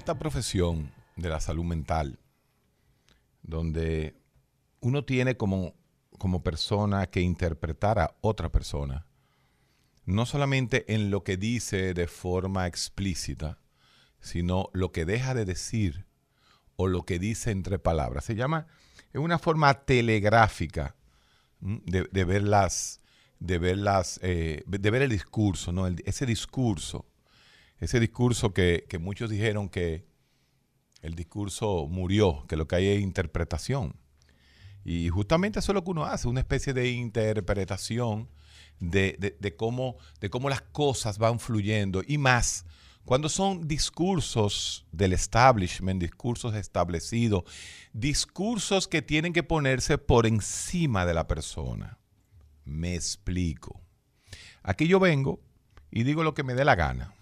Esta profesión de la salud mental, donde uno tiene como, como persona que interpretar a otra persona, no solamente en lo que dice de forma explícita, sino lo que deja de decir o lo que dice entre palabras. Se llama, es una forma telegráfica de, de ver de ver las, eh, de ver el discurso, ¿no? Ese discurso, ese discurso que, muchos dijeron que el discurso murió, que lo que hay es interpretación. Y justamente eso es lo que uno hace, una especie de interpretación de cómo, de cómo las cosas van fluyendo y más cuando son discursos del establishment, discursos establecidos, discursos que tienen que ponerse por encima de la persona. Me explico. Aquí yo vengo y digo lo que me dé la gana.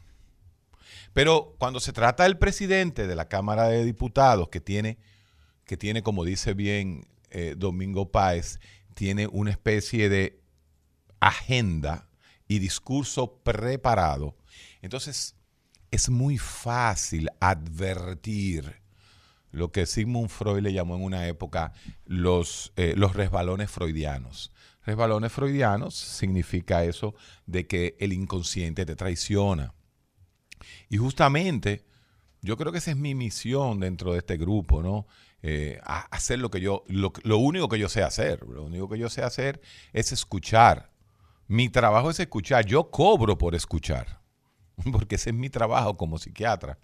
Pero cuando se trata del presidente de la Cámara de Diputados, que tiene, que tiene como dice bien eh, Domingo Páez, tiene una especie de agenda y discurso preparado, entonces es muy fácil advertir lo que Sigmund Freud le llamó en una época los, eh, los resbalones freudianos. Resbalones freudianos significa eso de que el inconsciente te traiciona. Y justamente, yo creo que esa es mi misión dentro de este grupo, ¿no? Eh, hacer lo que yo, lo, lo único que yo sé hacer, lo único que yo sé hacer es escuchar. Mi trabajo es escuchar, yo cobro por escuchar, porque ese es mi trabajo como psiquiatra.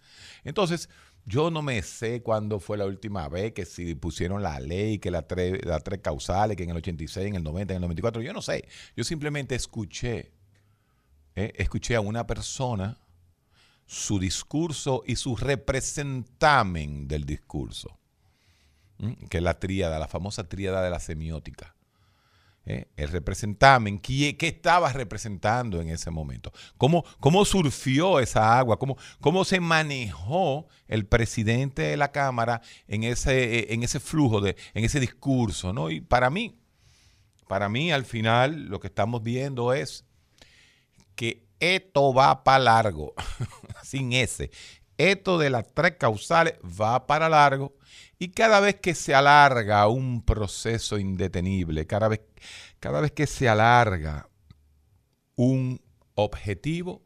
Entonces, yo no me sé cuándo fue la última vez que si pusieron la ley, que las tres, las tres causales, que en el 86, en el 90, en el 94, yo no sé. Yo simplemente escuché, ¿eh? escuché a una persona su discurso y su representamen del discurso, que es la tríada, la famosa tríada de la semiótica. ¿eh? El representamen, ¿qué, qué estaba representando en ese momento? ¿Cómo, cómo surfió esa agua? ¿Cómo, ¿Cómo se manejó el presidente de la Cámara en ese, eh, en ese flujo, de, en ese discurso? ¿no? Y para mí, para mí al final lo que estamos viendo es que esto va para largo, sin ese. Esto de las tres causales va para largo y cada vez que se alarga un proceso indetenible, cada vez, cada vez que se alarga un objetivo,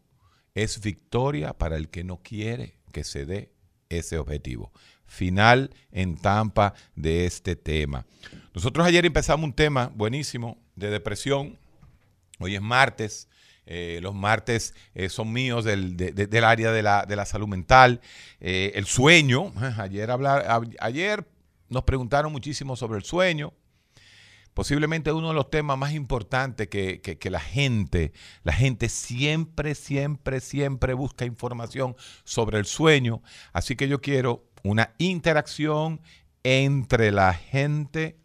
es victoria para el que no quiere que se dé ese objetivo. Final en tampa de este tema. Nosotros ayer empezamos un tema buenísimo de depresión. Hoy es martes. Eh, los martes eh, son míos del, de- de- del área de la, de la salud mental. Eh, el sueño. Ayer, ayer nos preguntaron muchísimo sobre el sueño. Posiblemente uno de los temas más importantes que, que- la gente, la gente siempre, siempre, siempre busca información sobre el sueño. Así que yo quiero una interacción entre la gente,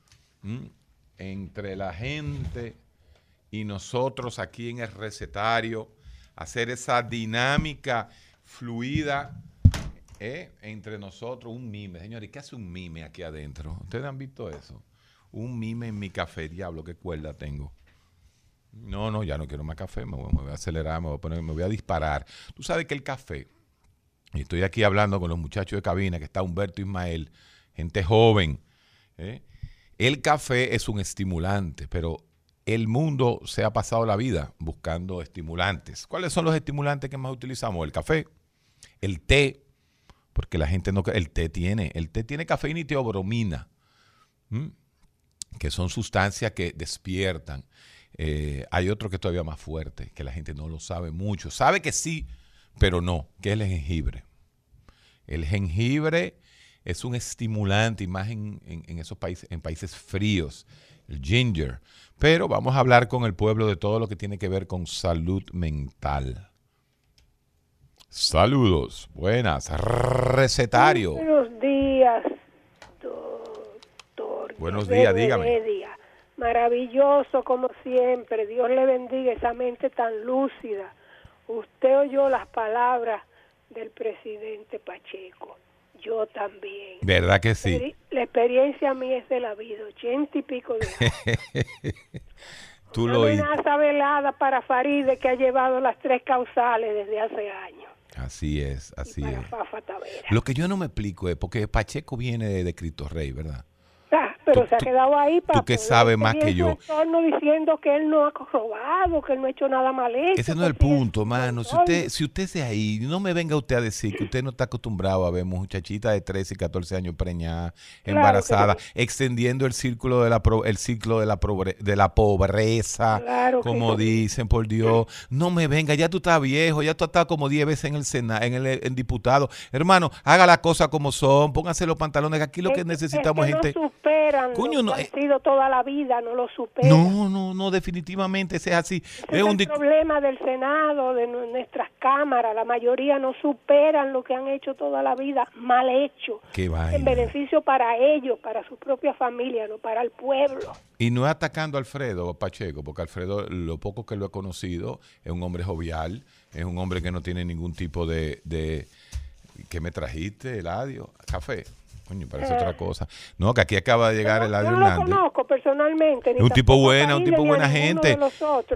entre la gente y nosotros aquí en el recetario, hacer esa dinámica fluida ¿eh? entre nosotros, un mime. Señores, ¿qué hace un mime aquí adentro? ¿Ustedes han visto eso? Un mime en mi café, diablo, qué cuerda tengo. No, no, ya no quiero más café, me voy, a acelerar, me voy a, poner, me voy a disparar. Tú sabes que el café, y estoy aquí hablando con los muchachos de cabina, que está Humberto Ismael, gente joven, ¿eh? el café es un estimulante, pero el mundo se ha pasado la vida buscando estimulantes. ¿Cuáles son los estimulantes que más utilizamos? El café, el té, porque la gente no... El té tiene, el té tiene cafeína y teobromina, que son sustancias que despiertan. Eh, hay otro que es todavía más fuerte, que la gente no lo sabe mucho. Sabe que sí, pero no, que es el jengibre. El jengibre es un estimulante, y más en, esos países, en países fríos, el ginger. Pero vamos a hablar con el pueblo de todo lo que tiene que ver con salud mental. Saludos, buenas, recetario. Buenos días, doctor. Buenos días, dígame. Maravilloso como siempre. Dios le bendiga esa mente tan lúcida. Usted oyó las palabras del presidente Pacheco. Yo también. ¿Verdad que sí? La experiencia a mí es de la vida, ochenta y pico de años. Tú Una lo amenaza velada para Faride que ha llevado las tres causales desde hace años. Así es, así para es. Fafa. Lo que yo no me explico es porque Pacheco viene de, de Cristo Rey, ¿verdad? Pero Tú- se ha quedado ahí para tú que sabes más que yo. diciendo que él no ha robado, que él no ha hecho nada mal hecho. Ese no es el que sigue punto, mano. Si usted, si usted ahí, no me venga usted a decir que usted no está acostumbrado a ver muchachitas de 13 y 14 años preñadas, embarazadas, extendiendo el círculo de la pro- el ciclo de la pobre- de la pobreza, Claro como dicen, por Dios. No me venga, ya tú estás viejo, ya tú has estado como 10 veces en el Senado, en el en diputado. Hermano, haga las cosas como son, pónganse los pantalones, que aquí lo que Es- necesitamos es gente superan Coño, lo no, eh. han sido toda la vida, no lo superan. No, no, no, definitivamente ese es así. Ese Es un el problema del Senado, de nu- nuestras cámaras. La mayoría no superan lo que han hecho toda la vida, mal hecho. Qué En vaina. beneficio para ellos, para su propia familia, no para el pueblo. Y no es atacando a Alfredo Pacheco, porque Alfredo, lo poco que lo he conocido, es un hombre jovial, es un hombre que no tiene ningún tipo de... de ¿Qué me trajiste, Eladio? Café. Coño, parece Eh. otra cosa. No, que aquí acaba de llegar Yo Eladio no lo Hernández. conozco personalmente. Es un tipo bueno, un tipo buena gente.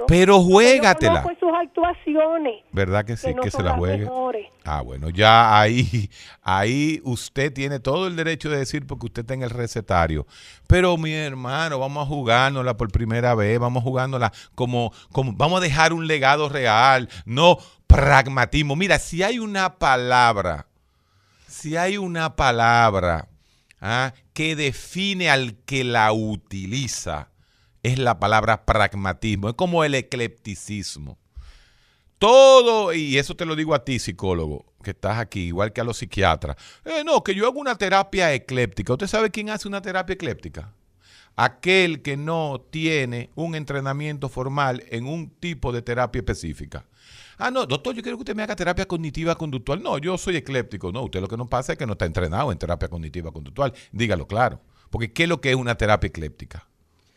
Pero yo juégatela. es sus actuaciones. ¿Verdad que sí? que no que se la juegue. mejores. Ah, bueno, ya ahí, ahí usted tiene todo el derecho de decir porque usted está en el recetario. Pero mi hermano, vamos a jugárnosla por primera vez, vamos a jugárnosla como, como, vamos a dejar un legado real, no pragmatismo. Mira, si hay una palabra, si hay una palabra ah, que define al que la utiliza, es la palabra pragmatismo, es como el eclepticismo. Todo, y eso te lo digo a ti, psicólogo, que estás aquí, igual que a los psiquiatras. Eh, no, que yo hago una terapia ecléptica. ¿Usted sabe quién hace una terapia ecléptica? Aquel que no tiene un entrenamiento formal en un tipo de terapia específica. Ah, no, doctor, yo quiero que usted me haga terapia cognitiva conductual. No, yo soy ecléptico. No, usted lo que no pasa es que no está entrenado en terapia cognitiva conductual. Dígalo claro. Porque ¿qué es lo que es una terapia ecléptica?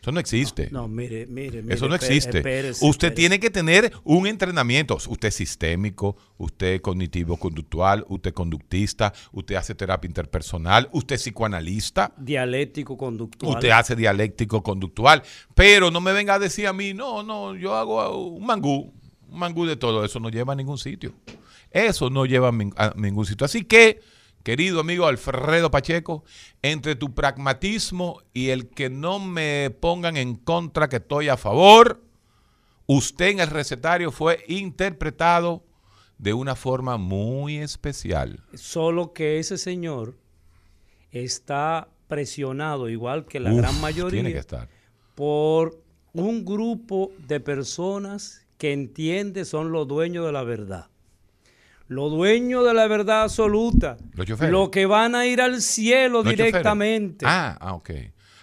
Eso no existe. No, mire, mire, mire. Eso no existe. espérese, usted espérese. tiene que tener un entrenamiento. Usted es sistémico, usted es cognitivo-conductual, usted es conductista, usted hace terapia interpersonal, usted es psicoanalista, Dialéctico conductual. usted hace dialéctico-conductual. Pero no me venga a decir a mí, no, no, yo hago un mangú, un mangú de todo. Eso no lleva a ningún sitio. Eso no lleva a, ningún sitio. Así que, querido amigo Alfredo Pacheco, entre tu pragmatismo y el que no me pongan en contra que estoy a favor, usted en el recetario fue interpretado de una forma muy especial. Solo que ese señor está presionado, igual que la Uf, gran mayoría, Tiene que estar. por un grupo de personas que entiende son los dueños de la verdad. Los dueños de la verdad absoluta. Los choferes. Los que van a ir al cielo Los directamente. Ah, ah, ok.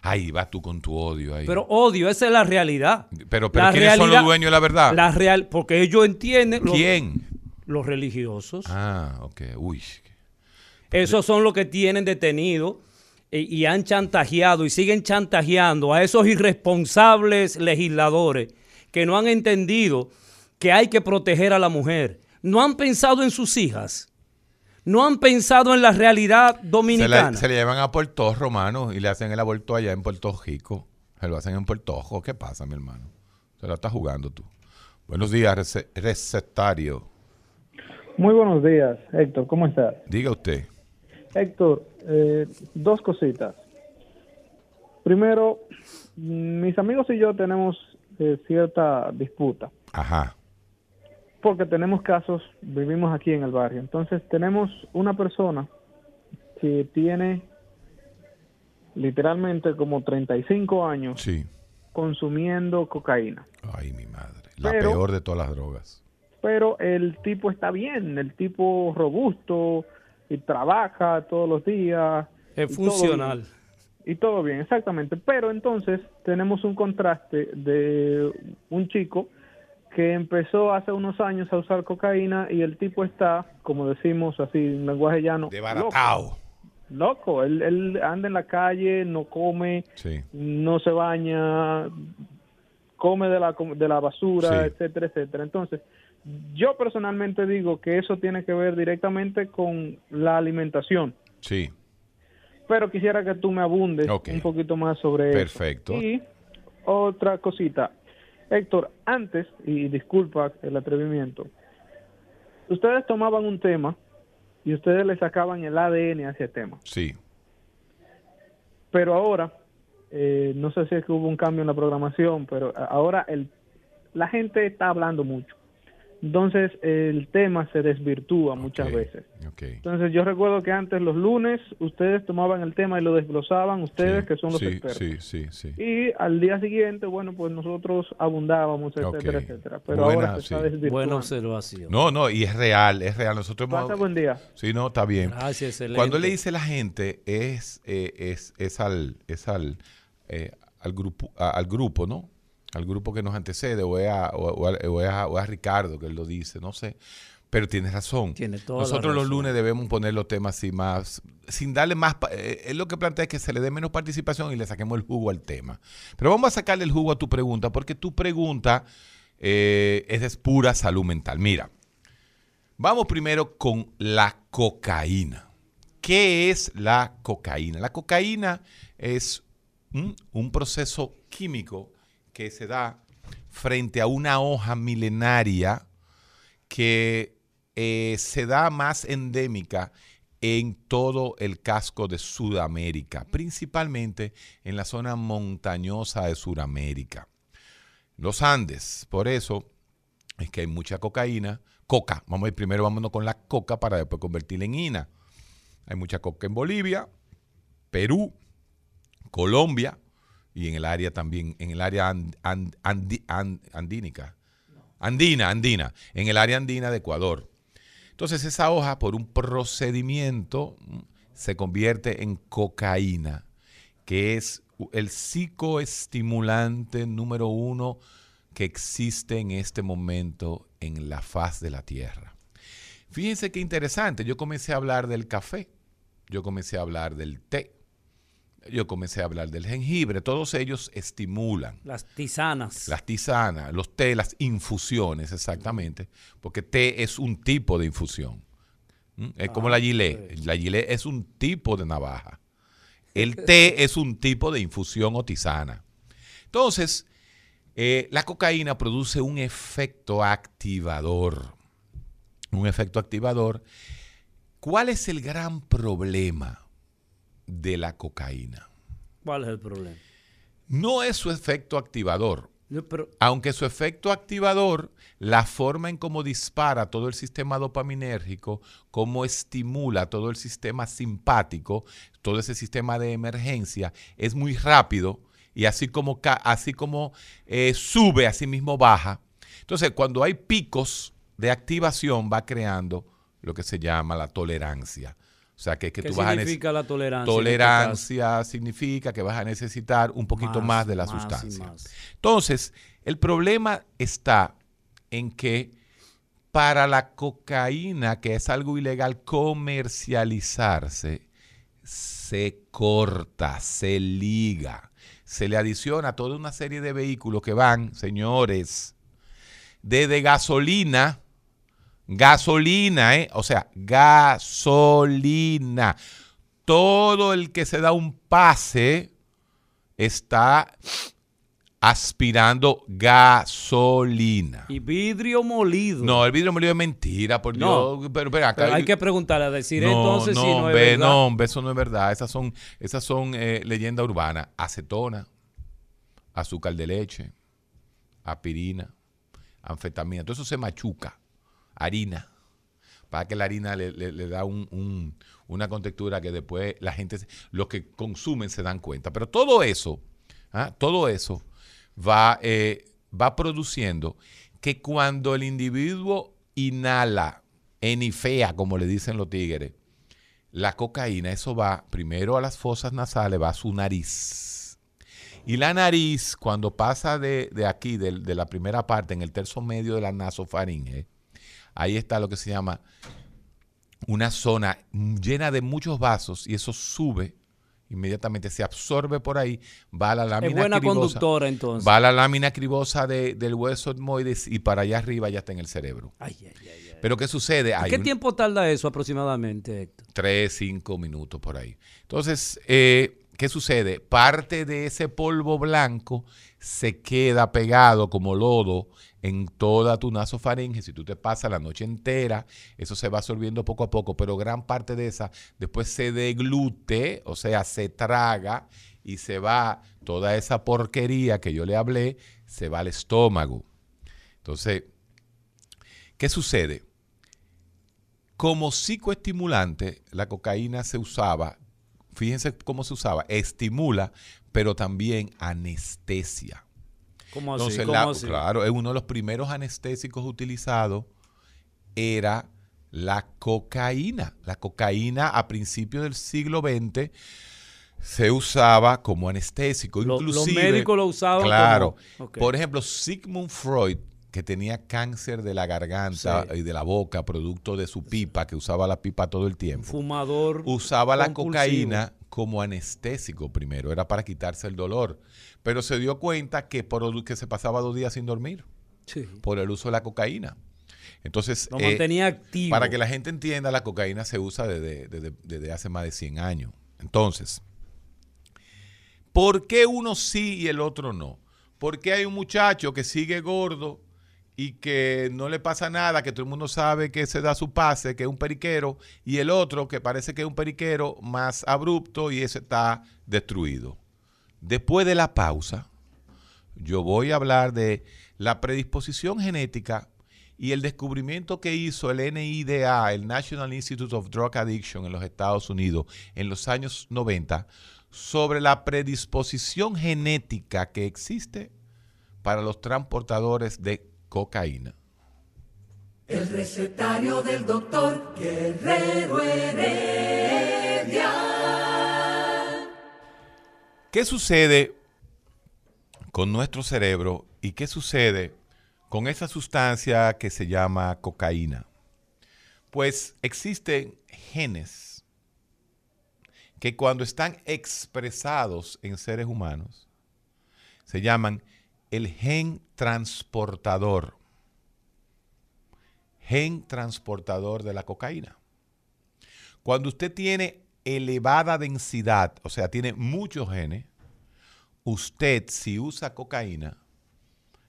Ahí vas tú con tu odio ahí. Pero odio, esa es la realidad. pero, pero La ¿quiénes son los dueños de la verdad? La real, porque ellos entienden. los- ¿Quién? Los religiosos. Ah, ok. Uy. Esos son los que tienen detenido y, y han chantajeado y siguen chantajeando a esos irresponsables legisladores que no han entendido que hay que proteger a la mujer. No han pensado en sus hijas. No han pensado en la realidad Se, dominicana. se le llevan a Puerto Romano y le hacen el aborto allá en Puerto Rico. Se lo hacen en Puerto Rico. ¿Qué pasa, mi hermano? Se la estás jugando tú. Buenos días, rece- recetario. Muy buenos días, Héctor. ¿Cómo estás? Diga usted. Héctor, eh, dos cositas. Primero, mis amigos y yo tenemos eh, cierta disputa, Ajá. porque tenemos casos, vivimos aquí en el barrio, entonces tenemos una persona que tiene literalmente como 35 años Sí. consumiendo cocaína. Ay, mi madre. La Pero- peor de todas las drogas. pero el tipo está bien, el tipo robusto y trabaja todos los días. Es todo funcional. bien. Y todo bien, exactamente. Pero entonces tenemos un contraste de un chico que empezó hace unos años a usar cocaína y el tipo está, como decimos así en lenguaje llano, loco. Desbaratado. loco. Él, él anda en la calle, no come, Sí. no se baña, come de la, de la basura, Sí. etcétera, etcétera. Entonces, yo personalmente digo que eso tiene que ver directamente con la alimentación, Sí. Pero quisiera que tú me abundes un poquito más sobre Perfecto. eso. Y otra cosita, Héctor, antes, y disculpa el atrevimiento, ustedes tomaban un tema y ustedes le sacaban el ADN a ese tema. Sí. pero ahora eh, no sé si es que hubo un cambio en la programación pero ahora el la gente está hablando mucho entonces el tema se desvirtúa muchas veces entonces yo recuerdo que antes los lunes ustedes tomaban el tema y lo desglosaban ustedes Sí, que son los sí, expertos Sí, sí, sí. y al día siguiente bueno pues nosotros abundábamos etcétera etcétera pero Buena, ahora se está desvirtuando Buena observación. No, no, y es real, es real. Nosotros hemos... pasa buen día Sí, no, está bien. Gracias, excelente. Cuando le dice la gente es, eh, es, es al, es al, eh, al, grupo, a- al grupo, ¿no? Al grupo que nos antecede, o es, a, o, a- o a- o es a Ricardo que él lo dice, no sé. Pero tienes razón. Tiene toda la Nosotros los lunes debemos poner los temas así más, sin darle más, eh, él lo que plantea es que se le dé menos participación y le saquemos el jugo al tema. Pero vamos a sacarle el jugo a tu pregunta, porque tu pregunta eh, es de pura salud mental. Mira, Vamos primero con la cocaína. ¿Qué es la cocaína? La cocaína es mm, un proceso químico que se da frente a una hoja milenaria que eh, se da más endémica en todo el casco de Sudamérica, principalmente en la zona montañosa de Sudamérica. Los Andes, por eso es que hay mucha cocaína. Coca, vamos a ir primero vámonos con la coca para después convertirla en ina. Hay mucha coca en Bolivia, Perú, Colombia y en el área también, en el área and- andínica. Andina, andina, en el área andina de Ecuador. Entonces esa hoja por un procedimiento se convierte en cocaína, que es el psicoestimulante número uno que existe en este momento en la faz de la Tierra. Fíjense qué interesante, yo comencé a hablar del café, yo comencé a hablar del té, yo comencé a hablar del jengibre, todos ellos estimulan. Las tisanas. Las tisanas, los té, las infusiones, exactamente, porque té es un tipo de infusión. ¿Mm? Es como la gilet. La gilet es un tipo de navaja. El té es un tipo de infusión o tisana. Entonces, eh, la cocaína produce un efecto activador. Un efecto activador. ¿Cuál es el gran problema de la cocaína? ¿Cuál es el problema? No es su efecto activador, pero, aunque su efecto activador, la forma en cómo dispara todo el sistema dopaminérgico, cómo estimula todo el sistema simpático, todo ese sistema de emergencia, es muy rápido y así como, así como eh, sube, así mismo baja. Entonces, cuando hay picos de activación, va creando lo que se llama la tolerancia. O sea, que, que ¿Qué tú vas a significa la tolerancia? este Tolerancia significa que vas a necesitar un poquito más, de la más sustancia. más. Entonces, el problema está en que para la cocaína, que es algo ilegal, comercializarse, se corta, se liga, se le adiciona toda una serie de vehículos que van, señores, desde gasolina, gasolina, ¿eh? o sea, gasolina. Todo el que se da un pase está aspirando gasolina. Y vidrio molido. No, el vidrio molido es mentira, por No. Dios. Pero, pero acá Pero hay que preguntarle a decir no, entonces no, si no es hombre, verdad. no, hombre, eso no es verdad. Esas son, esas son eh, leyendas urbanas. Acetona, azúcar de leche, aspirina, anfetamina, todo eso se machuca, harina, para que la harina le, le- da un- un- una contextura que después la gente, los que consumen se dan cuenta. Pero todo eso, ¿ah? todo eso va, eh, va produciendo que cuando el individuo inhala, enifea, como le dicen los tigres, la cocaína, eso va primero a las fosas nasales, va a su nariz. Y la nariz, cuando pasa de, de aquí, del- de, la primera parte, en el tercio medio de la nasofaringe, ahí está lo que se llama una zona llena de muchos vasos y eso sube, inmediatamente se absorbe por ahí, va a la lámina Es buena cribosa, conductora entonces. va a la lámina cribosa de- del hueso etmoides y para allá arriba ya está en el cerebro. Ay, ay, ay, ay. Pero ¿qué sucede? Hay ¿Qué un- tiempo tarda eso aproximadamente, Héctor? tres, cinco minutos por ahí. Entonces, eh, ¿qué sucede? Parte de ese polvo blanco se queda pegado como lodo en toda tu nasofaringe. Si tú te pasas la noche entera, eso se va absorbiendo poco a poco, pero gran parte de esa después se deglute, o sea, se traga y se va toda esa porquería que yo le hablé, se va al estómago. Entonces, ¿qué sucede? Como psicoestimulante, la cocaína se usaba, fíjense cómo se usaba, estimula, pero también anestesia. ¿Cómo así? Entonces, ¿Cómo la- así? claro, es uno de los primeros anestésicos utilizados era la cocaína. La cocaína a principios del siglo XX se usaba como anestésico. Lo- los Inclusive, médicos lo usaban Claro. como-. Por ejemplo, Sigmund Freud, que tenía cáncer de la garganta Sí. y de la boca, producto de su pipa, que usaba la pipa todo el tiempo Fumador. usaba la cocaína como anestésico primero, era para quitarse el dolor, pero se dio cuenta que, por, que se pasaba dos días sin dormir Sí. por el uso de la cocaína. Entonces, Lo eh, activo. para que la gente entienda, la cocaína se usa desde, desde- desde hace más de 100 años. Entonces, ¿por qué uno sí y el otro no? Porque hay un muchacho que sigue gordo y que no le pasa nada, que todo el mundo sabe que se da su pase, que es un periquero, y el otro que parece que es un periquero más abrupto y ese está destruido. Después de la pausa, yo voy a hablar de la predisposición genética y el descubrimiento que hizo el NIDA, el National Institute of Drug Addiction en los Estados Unidos en los años 90, sobre la predisposición genética que existe para los transportadores de cocaína. El recetario del doctor Guerrero Heredia. ¿Qué sucede con nuestro cerebro y qué sucede con esa sustancia que se llama cocaína? Pues existen genes que cuando están expresados en seres humanos se llaman el gen transportador. Gen transportador de la cocaína. Cuando usted tiene elevada densidad, o sea, tiene muchos genes, usted si usa cocaína,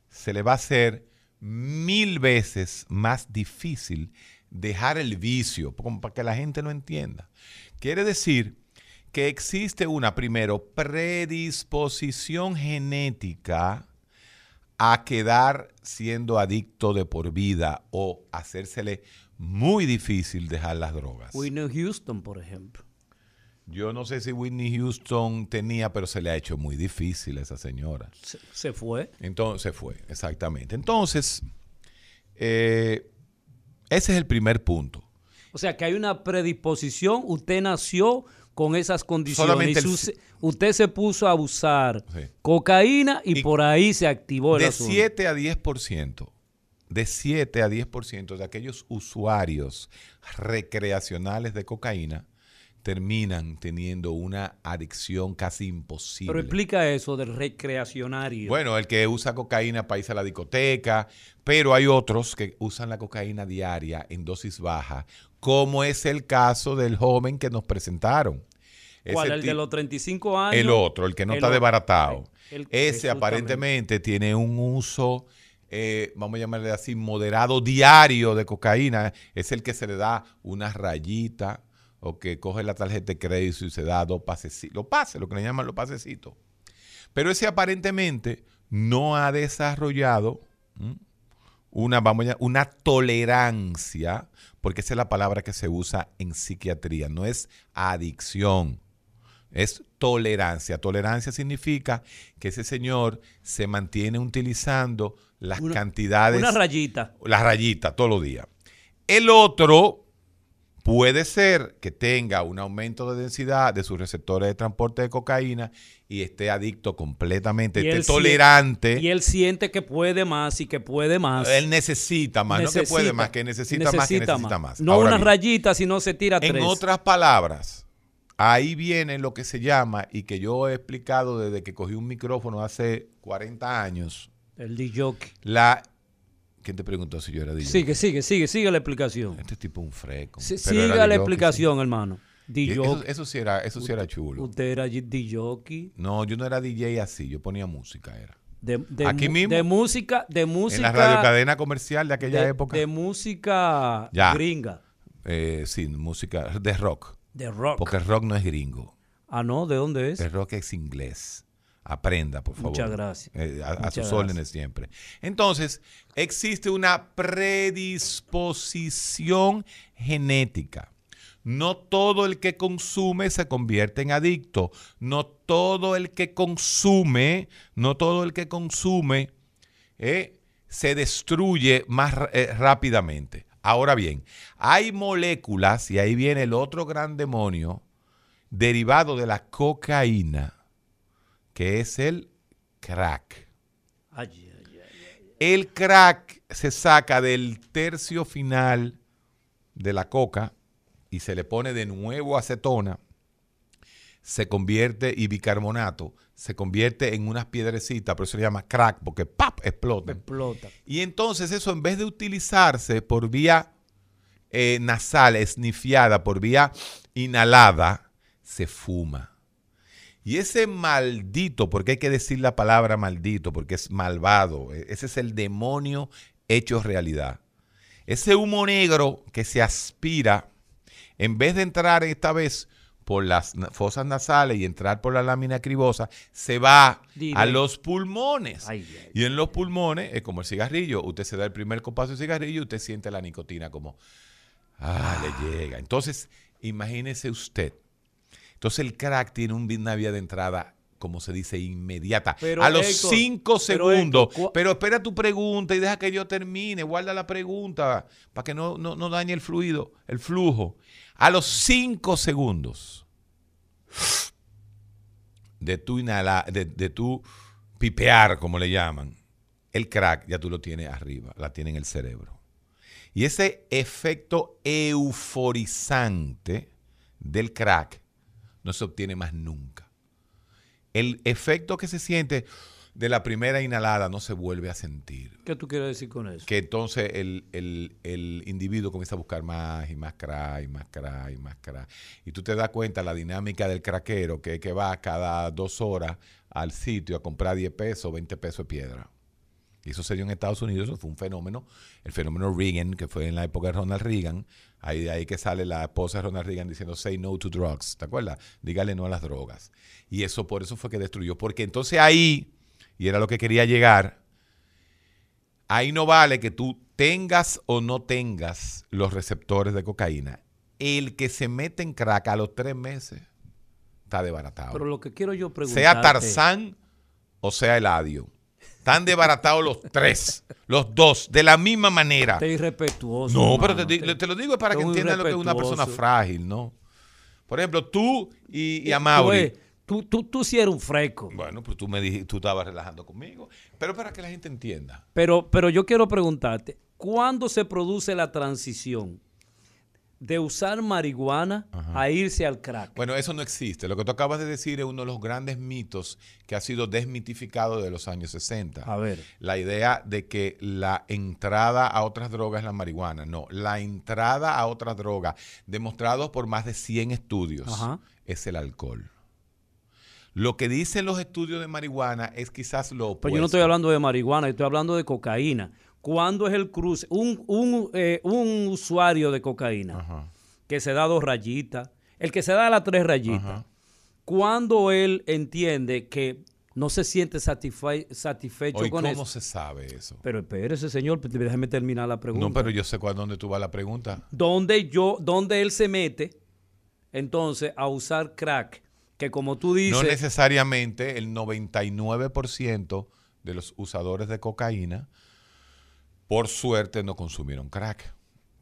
se le va a hacer mil veces más difícil dejar el vicio, para que la gente lo entienda. Quiere decir que existe una, primero, predisposición genética a quedar siendo adicto de por vida o hacérsele muy difícil dejar las drogas. Whitney Houston, por ejemplo. Yo no sé si Whitney Houston tenía, pero se le ha hecho muy difícil a esa señora. Se, se fue. Entonces fue, exactamente. Entonces, eh, ese es el primer punto. O sea, que hay una predisposición. Usted nació con esas condiciones. Solamente y su- el- usted se puso a usar Sí. cocaína y, Y por ahí se activó el De asunto. 7 a 10%, de 7 a 10% de aquellos usuarios recreacionales de cocaína terminan teniendo una adicción casi imposible. Pero explica eso del recreacionario. Bueno, el que usa cocaína para irse a la discoteca, pero hay otros que usan la cocaína diaria en dosis baja, como es el caso del joven que nos presentaron. ¿Cuál? ¿El de los 35 años? El otro, el que no El está desbaratado. El- Ese aparentemente tiene un uso, eh, vamos a llamarle así, moderado diario de cocaína. Es el que se le da una rayita o que coge la tarjeta de crédito y se da dos pasecitos. Los pases, lo que le llaman los pasecitos. Pero ese aparentemente no ha desarrollado ¿m? una, vamos a, una tolerancia, porque esa es la palabra que se usa en psiquiatría, no es adicción, es tolerancia. Tolerancia significa que ese señor se mantiene utilizando las Una- cantidades, Una rayita. las rayitas todos los días. El otro puede ser que tenga un aumento de densidad de sus receptores de transporte de cocaína y esté adicto completamente, Y esté tolerante. Y él siente que puede más y que puede más. Él necesita más, no que puede más, que necesita, más, que necesita más. No Ahora una bien, rayita, sino se tira En tres. otras palabras, ahí viene lo que se llama, y que yo he explicado desde que cogí un micrófono hace 40 años, El DJ. la... ¿Quién te preguntó si yo era DJ? Sigue, sigue, sigue, sigue la explicación. Este tipo es un freco. Sí, siga la DJ, explicación, hermano. DJ. Eso, eso sí era, eso sí era chulo. Usted era DJ. No, yo no era DJ así, yo ponía música, era. De, de Aquí mismo. De música, de música. en la radiocadena comercial de aquella de, época. de música Ya. gringa. Eh, sí, música de rock. De rock. Porque el rock no es gringo. Ah, no, ¿de dónde es? El rock es inglés. Aprenda, por favor. Muchas gracias. Eh, a, a Muchas sus gracias. órdenes siempre. Entonces, existe una predisposición genética. No todo el que consume se convierte en adicto. No todo el que consume, no todo el que consume eh, se destruye más eh, rápidamente. Ahora bien, hay moléculas, y ahí viene el otro gran demonio, derivado de la cocaína, que es el crack. El crack se saca del tercio final de la coca y se le pone de nuevo acetona, se convierte, y bicarbonato, se convierte en unas piedrecitas, por eso se llama crack, porque ¡pap! explota. Explota. Y entonces eso en vez de utilizarse por vía eh, nasal, esnifiada, por vía inhalada, se fuma. Y ese maldito, porque hay que decir la palabra maldito, porque es malvado, e- ese es el demonio hecho realidad. Ese humo negro que se aspira, en vez de entrar esta vez por las fosas nasales y entrar por la lámina cribosa, se va a los pulmones. Ay, ay. Y en los pulmones es como el cigarrillo. Usted se da el primer copazo de cigarrillo y usted siente la nicotina como, ah, le llega. Entonces, imagínese usted. Entonces el crack tiene un- una vía de entrada, como se dice, inmediata. Pero, a los Héctor, cinco pero, segundos. Héctor, pero espera tu pregunta y deja que yo termine. Guarda la pregunta para que no, no, no dañe el fluido, el flujo. A los cinco segundos de tu inhala, de, de tu pipear, como le llaman, el crack ya tú lo tienes arriba, la tiene en el cerebro. Y ese efecto euforizante del crack no se obtiene más nunca. El efecto que se siente de la primera inhalada no se vuelve a sentir. ¿Qué tú quieres decir con eso? Que entonces el, el- el individuo comienza a buscar más y más crack y más crack y más crack. Y tú te das cuenta la dinámica del craquero, que es que va cada dos horas al sitio a comprar 10 pesos, 20 pesos de piedra. Y eso se dio en Estados Unidos, eso fue un fenómeno, el fenómeno Reagan, que fue en la época de Ronald Reagan. Ahí de ahí que sale la esposa de Ronald Reagan diciendo say no to drugs, ¿te acuerdas? Dígale no a las drogas. Y eso por eso fue que destruyó, porque entonces ahí, y era lo que quería llegar, ahí no vale que tú tengas o no tengas los receptores de cocaína. El que se mete en crack a los tres meses está desbaratado. Pero lo que quiero yo preguntar. sea Tarzán o sea Eladio. Están desbaratados los tres, los dos, de la misma manera. Te irrespetuoso. No, pero te, te lo digo para que Tú entiendan lo que es una persona frágil, ¿no? Por ejemplo, tú y, y eh, Tú, tú, tú sí eres un fresco. Bueno, pues tú me dijiste, tú estabas relajando conmigo. Pero para que la gente entienda. Pero, pero yo quiero preguntarte, ¿cuándo se produce la transición de usar marihuana a irse al crack? Bueno, eso no existe. Lo que tú acabas de decir es uno de los grandes mitos que ha sido desmitificado de los años 60. A ver. La idea de que la entrada a otras drogas es la marihuana. No, la entrada a otras drogas, demostrado por más de 100 estudios, Ajá. es el alcohol. Lo que dicen los estudios de marihuana es quizás lo opuesto. Pero yo no estoy hablando de marihuana, yo estoy hablando de cocaína. ¿Cuándo es el cruce? Un, un, eh, un usuario de cocaína Ajá. que se da dos rayitas, el que se da las tres rayitas, Ajá. ¿cuándo él entiende que no se siente satisfe- satisfecho Hoy, con ¿cómo eso. se sabe eso? Pero espérese, señor, pues, déjeme terminar la pregunta. No, pero yo sé cuál dónde tú vas la pregunta. donde yo, donde él se mete, entonces, a usar crack, que como tú dices, No necesariamente el 99% de los usadores de cocaína, por suerte, no consumieron crack.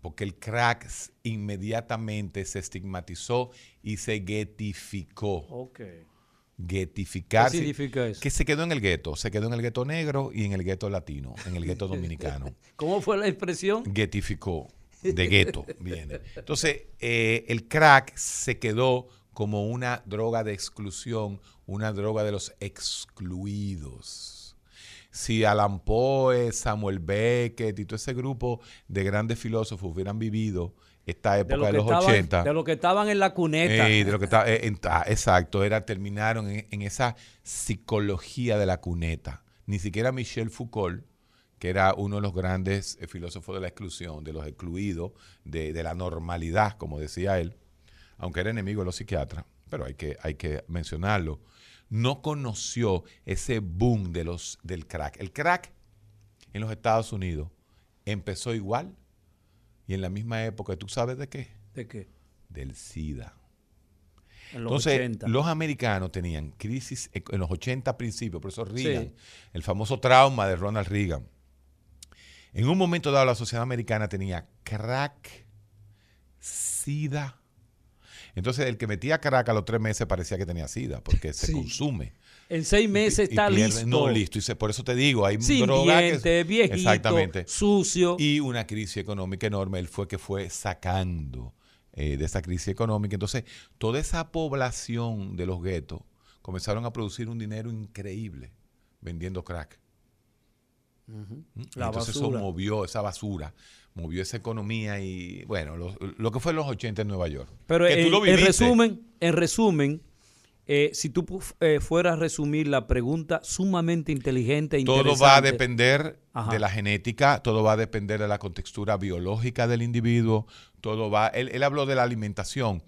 Porque el crack inmediatamente se estigmatizó y se guetificó. Ok. Guetificar. ¿Qué significa eso? Que se quedó en el gueto. Se quedó en el gueto negro y en el gueto latino, en el gueto dominicano. ¿Cómo fue la expresión? Guetificó. De gueto viene. Entonces, eh, el crack se quedó como una droga de exclusión, una droga de los excluidos. Si Alan Poe, Samuel Beckett y todo ese grupo de grandes filósofos hubieran vivido esta De época lo de, los estaban- 80, de lo que estaban en la cuneta. eh, de lo que está, eh, en- ah, exacto, era, terminaron en, en esa psicología de la cuneta. Ni siquiera Michel Foucault, que era uno de los grandes eh, filósofos de la exclusión, de los excluidos, de, de la normalidad, como decía él, aunque era enemigo de los psiquiatras, pero hay que, hay que mencionarlo, no conoció ese boom de los, del crack. El crack en los Estados Unidos empezó igual y en la misma época, ¿tú sabes de qué? ¿De qué? Del SIDA. En los Entonces, 80. los americanos tenían crisis e- en los 80 principios, por eso Reagan, Sí. el famoso trauma de Ronald Reagan. En un momento dado, la sociedad americana tenía crack, SIDA. Entonces, el que metía crack a los tres meses parecía que tenía SIDA, porque se Sí. consume. En seis meses Y está pierde- listo. No, listo. Y se- por eso te digo, hay Sin droga que- viejito, Exactamente. sucio. Y una crisis económica enorme. Él fue que fue sacando eh, de esa crisis económica. Entonces, toda esa población de los guetos comenzaron a producir un dinero increíble vendiendo crack. ¿Mm? La Entonces basura. eso movió esa basura, movió esa economía y, bueno, lo, lo que fue en los 80 en Nueva York. Pero en, resumen, en resumen, eh, si tú eh, fueras a resumir la pregunta sumamente inteligente e Todo interesante. va a depender Ajá. de la genética, todo va a depender de la contextura biológica del individuo, todo va, él, él habló de la alimentación.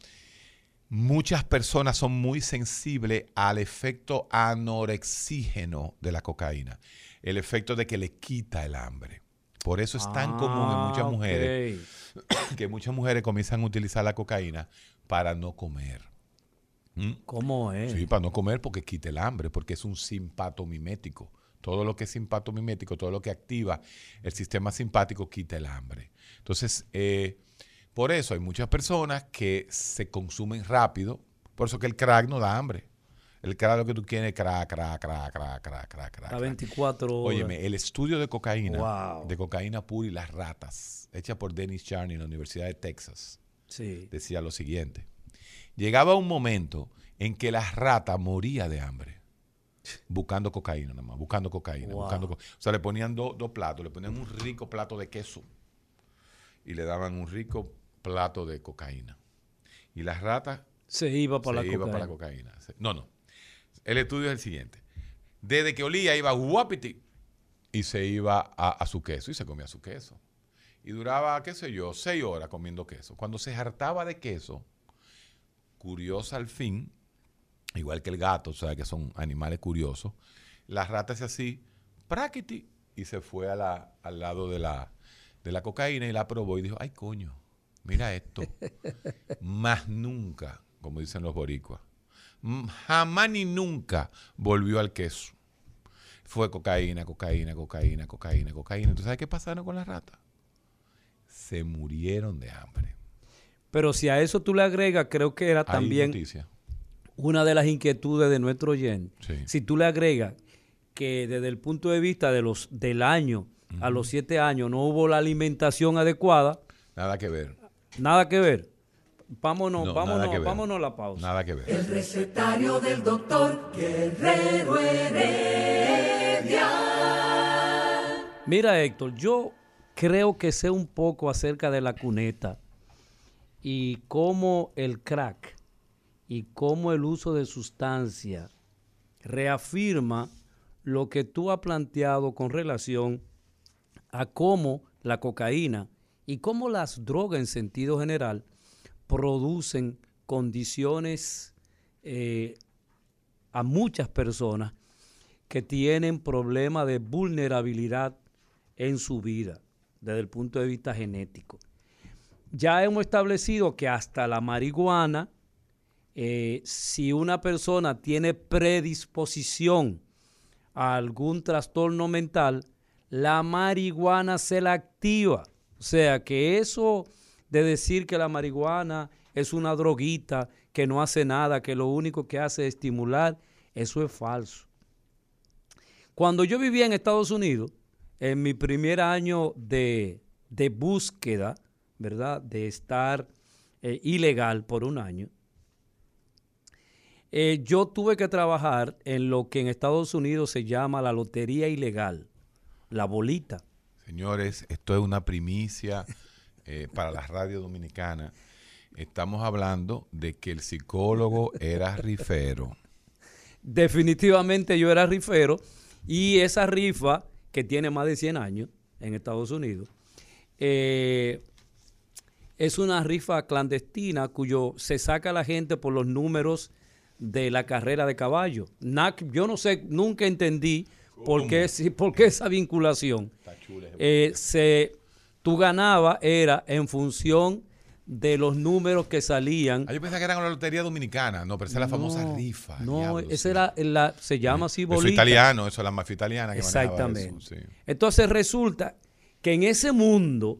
Muchas personas son muy sensibles al efecto anorexígeno de la cocaína, el efecto de que le quita el hambre. Por eso es tan común en muchas Ah, mujeres que muchas mujeres comienzan a utilizar la cocaína para no comer. ¿Mm? ¿Cómo es? Sí, para no comer porque quita el hambre, porque es un simpatomimético. Todo lo que es simpatomimético, todo lo que activa el sistema simpático quita el hambre. Entonces, eh, por eso hay muchas personas que se consumen rápido, por eso que el crack no da hambre. El crack lo que tú quieres es crack, crack, crack, crack, crack, crack, crack. A 24 horas. Óyeme, el estudio de cocaína, Wow. de cocaína pura y las ratas, hecha por Dennis Charney en la Universidad de Texas, Sí. decía lo siguiente. Llegaba un momento en que la rata moría de hambre. Buscando cocaína nada más, buscando cocaína, Wow. buscando co- O sea, le ponían do- dos platos, le ponían un rico plato de queso y le daban un rico plato de cocaína. Y la rata Se iba para se la iba cocaína. para la cocaína. No, no. El estudio es el siguiente. Desde que olía iba guapiti y se iba a, a su queso y se comía su queso. Y duraba, qué sé yo, seis horas comiendo queso. Cuando se hartaba de queso, curiosa al fin, igual que el gato, o sea, que son animales curiosos, la rata hace así, práquiti, y se fue a la- al lado de la, de la cocaína y la probó y dijo, ay coño, mira esto. Más nunca, como dicen los boricuas, jamás ni nunca volvió al queso. Fue cocaína, cocaína, cocaína, cocaína, cocaína. ¿Tú sabes qué pasaron con las ratas? Se murieron de hambre. Pero si a eso tú le agregas, creo que era Hay también noticia. una de las inquietudes de nuestro oyente. Sí. Si tú le agregas que desde el punto de vista de los del año a los siete años no hubo la alimentación adecuada, Nada que ver. nada que ver. Vámonos, No, nada que vámonos, ver. vámonos a la pausa. Nada que ver. El recetario del doctor Guerrero Heredia. Mira, Héctor, yo creo que sé un poco acerca de la cuneta y cómo el crack y cómo el uso de sustancia reafirma lo que tú has planteado con relación a cómo la cocaína y cómo las drogas en sentido general producen condiciones eh, a muchas personas que tienen problemas de vulnerabilidad en su vida desde el punto de vista genético. Ya hemos establecido que hasta la marihuana, eh, si una persona tiene predisposición a algún trastorno mental, la marihuana se la activa. O sea que eso de decir que la marihuana es una droguita que no hace nada, que lo único que hace es estimular, eso es falso. Cuando yo vivía en Estados Unidos, en mi primer año de, de búsqueda, ¿verdad? De estar eh, ilegal por un año, eh, yo tuve que trabajar en lo que en Estados Unidos se llama la lotería ilegal, la bolita. Señores, esto es una primicia eh, para la radio dominicana. Estamos hablando de que el psicólogo era rifero. Definitivamente yo era rifero y esa rifa, que tiene más de 100 años en Estados Unidos, eh, es una rifa clandestina cuyo se saca la gente por los números de la carrera de caballo. yo no sé, nunca entendí por qué, por qué esa vinculación. Eh, se, tú ganabas era en función de los números que salían. Ah, yo pensaba que era la lotería dominicana, no, pero esa es la famosa rifa. No, esa era la, se llama así bolita. Eso italiano, eso es la mafia italiana que Exactamente. Entonces resulta que en ese mundo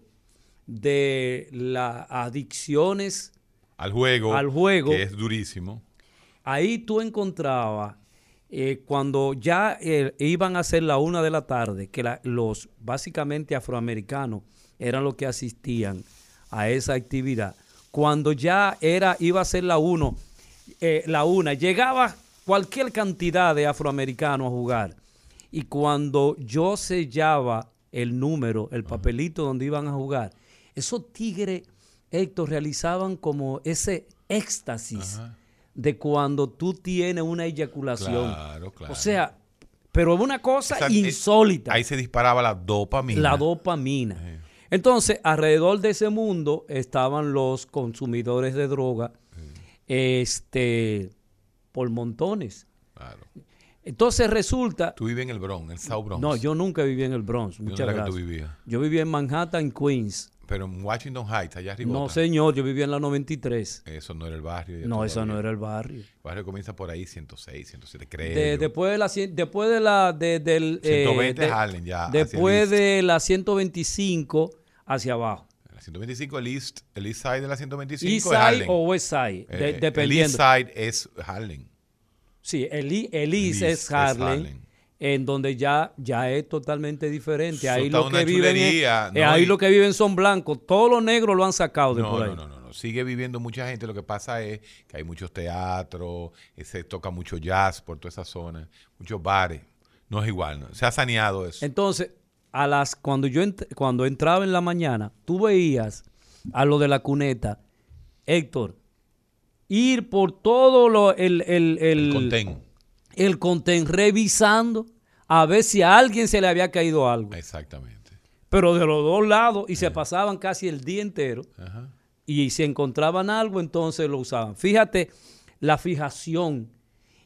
de las adicciones al juego, al juego, que es durísimo. Ahí tú encontrabas eh, cuando ya eh, iban a ser la una de la tarde, que los básicamente afroamericanos eran los que asistían a esa actividad. Cuando ya era, iba a ser la uno, eh, la una, llegaba cualquier cantidad de afroamericanos a jugar. Y cuando yo sellaba el número, el papelito donde iban a jugar, esos tigres, Héctor, realizaban como ese éxtasis de cuando tú tienes una eyaculación. Claro, claro. O sea, pero es una cosa insólita. Ahí se disparaba la dopamina. La dopamina. Entonces, alrededor de ese mundo estaban los consumidores de droga, este, por montones. Claro. Entonces resulta. Tú vives en el Bronx, el South Bronx. No, yo nunca viví en el Bronx. Muchas gracias. Que tú vivías? Yo vivía en Manhattan, Queens. Pero en Washington Heights, allá arriba. No, señor, yo vivía en la 93. Eso no era el barrio. No, eso no era el barrio. El barrio comienza por ahí, 106, 107, creo. después de la, después de la, del... 120 eh, Harlem, ya. Después de la 125 hacia abajo. La 125, el east, el east side de la 125 east side o west side, eh, dependiendo. El east side es Harlem. Sí, el, el east, es Harlem en donde ya, ya es totalmente diferente. Ahí lo, que viven eh, ahí lo que viven son blancos. Todos los negros lo han sacado de por ahí. No, no, no, Sigue viviendo mucha gente. Lo que pasa es que hay muchos teatros, eh, se toca mucho jazz por toda esa zona, muchos bares. No es igual, se ha saneado eso. Entonces, a las cuando yo cuando entraba en la mañana, tú veías a lo de la cuneta, Héctor, ir por todo lo, el, el, el el contén revisando a ver si a alguien se le había caído algo. Exactamente. Pero de los dos lados y se pasaban casi el día entero. Y si encontraban algo, entonces lo usaban. Fíjate la fijación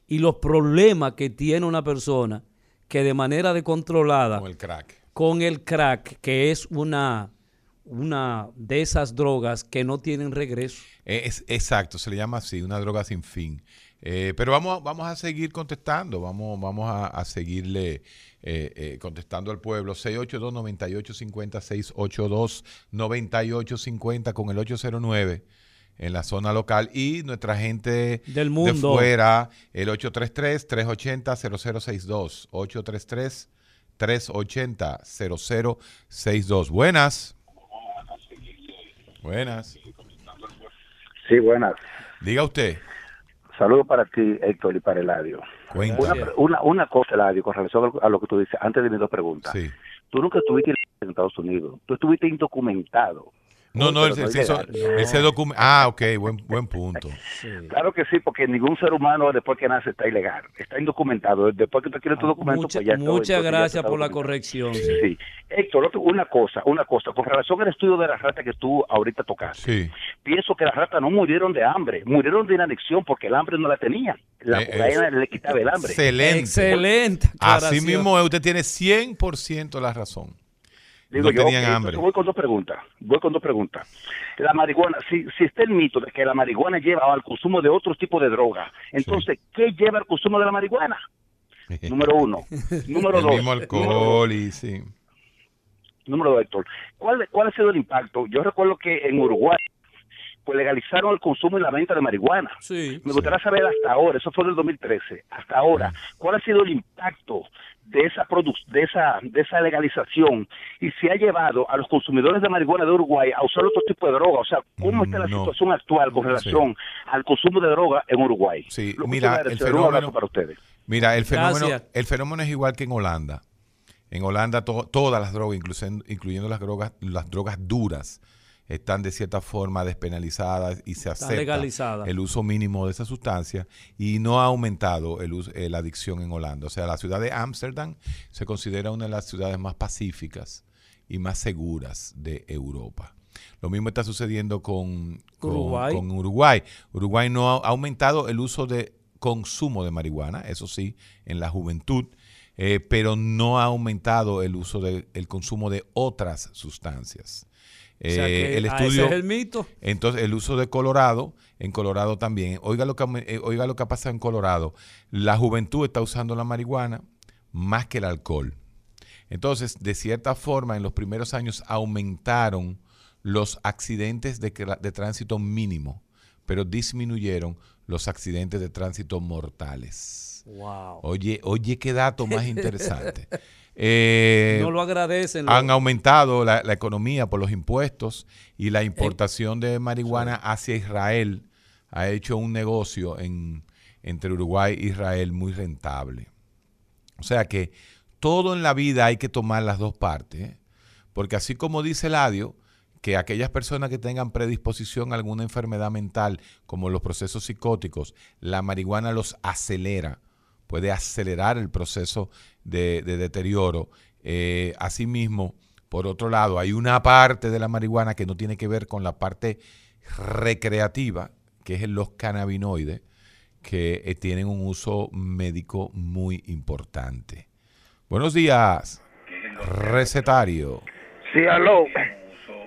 y los problemas que tiene una persona que de manera descontrolada. Con el crack. Con el crack, que es una, una de esas drogas que no tienen regreso. Es, exacto, se le llama así, una droga sin fin. Eh, pero vamos, vamos a seguir contestando, vamos, vamos a, seguirle eh, eh, contestando al pueblo. 682-9850, 682-9850 con el 809 en la zona local y nuestra gente del mundo de fuera, el 833-380-0062. 833-380-0062. Buenas. Buenas. Sí, buenas. Diga usted. Saludos para ti, Héctor, y para Eladio. Una, una, cosa, Eladio, con relación a lo que tú dices, antes de mis dos preguntas. Tú nunca estuviste en Estados Unidos, tú estuviste indocumentado. No, no, él, se documenta. Ah, ok, buen, buen punto. Claro que sí, porque ningún ser humano después que nace está ilegal, está indocumentado. Después que tú quieres tu documento, pues ya Muchas gracias por la corrección. Sí. Héctor, una cosa, una cosa, con relación al estudio de la rata que tú ahorita tocaste, pienso que las ratas no murieron de hambre, murieron de inanición porque el hambre no la tenían. La eh, le quitaba el hambre. Excelente. Excelente. Así mismo usted tiene 100% la razón. Digo no tenían hambre. Voy con dos preguntas. Voy con dos preguntas. La marihuana, si, si está el mito de que la marihuana lleva al consumo de otro tipo de droga, entonces, ¿qué lleva al consumo de la marihuana? número uno. número el dos. Mismo alcohol y sí. Número dos, Héctor. ¿Cuál, ¿Cuál ha sido el impacto? Yo recuerdo que en Uruguay pues legalizaron el consumo y la venta de marihuana. Sí, Me gustaría saber hasta ahora, eso fue en el 2013, hasta ahora, cuál ha sido el impacto de esa de esa de esa legalización y se ha llevado a los consumidores de marihuana de Uruguay a usar otro tipo de droga, o sea, cómo está la situación actual con relación al consumo de droga en Uruguay. Sí, mira, el fenómeno para ustedes. Mira, el fenómeno el fenómeno es igual que en Holanda. En Holanda todas las drogas, incluyendo, incluyendo las drogas las drogas duras, están de cierta forma despenalizadas y se acepta el uso mínimo de esa sustancia y no ha aumentado el eh, la adicción en Holanda. O sea, la ciudad de Ámsterdam se considera una de las ciudades más pacíficas y más seguras de Europa. Lo mismo está sucediendo con, Uruguay. Con Uruguay. Uruguay no ha aumentado el uso de consumo de marihuana, eso sí, en la juventud, eh, pero no ha aumentado el uso del consumo de otras sustancias. Eh, el estudio, es el mito. Entonces, el uso de Colorado, en Colorado también. Oiga lo, que, eh, oiga lo que ha pasado en Colorado. La juventud está usando la marihuana más que el alcohol. Entonces, de cierta forma, en los primeros años aumentaron los accidentes de, de tránsito mínimo, pero disminuyeron los accidentes de tránsito mortales. Wow. Oye, oye, qué dato más interesante. Eh, no lo agradecen. Han aumentado la, economía por los impuestos y la importación de marihuana hacia Israel ha hecho un negocio en, entre Uruguay e Israel muy rentable. O sea que todo en la vida hay que tomar las dos partes, ¿eh? porque así como dice Ladio, que aquellas personas que tengan predisposición a alguna enfermedad mental, como los procesos psicóticos, la marihuana los acelera puede acelerar el proceso de, deterioro. Eh, asimismo, por otro lado, hay una parte de la marihuana que no tiene que ver con la parte recreativa, que es los cannabinoides, que eh, tienen un uso médico muy importante. Buenos días, recetario. Sí, aló.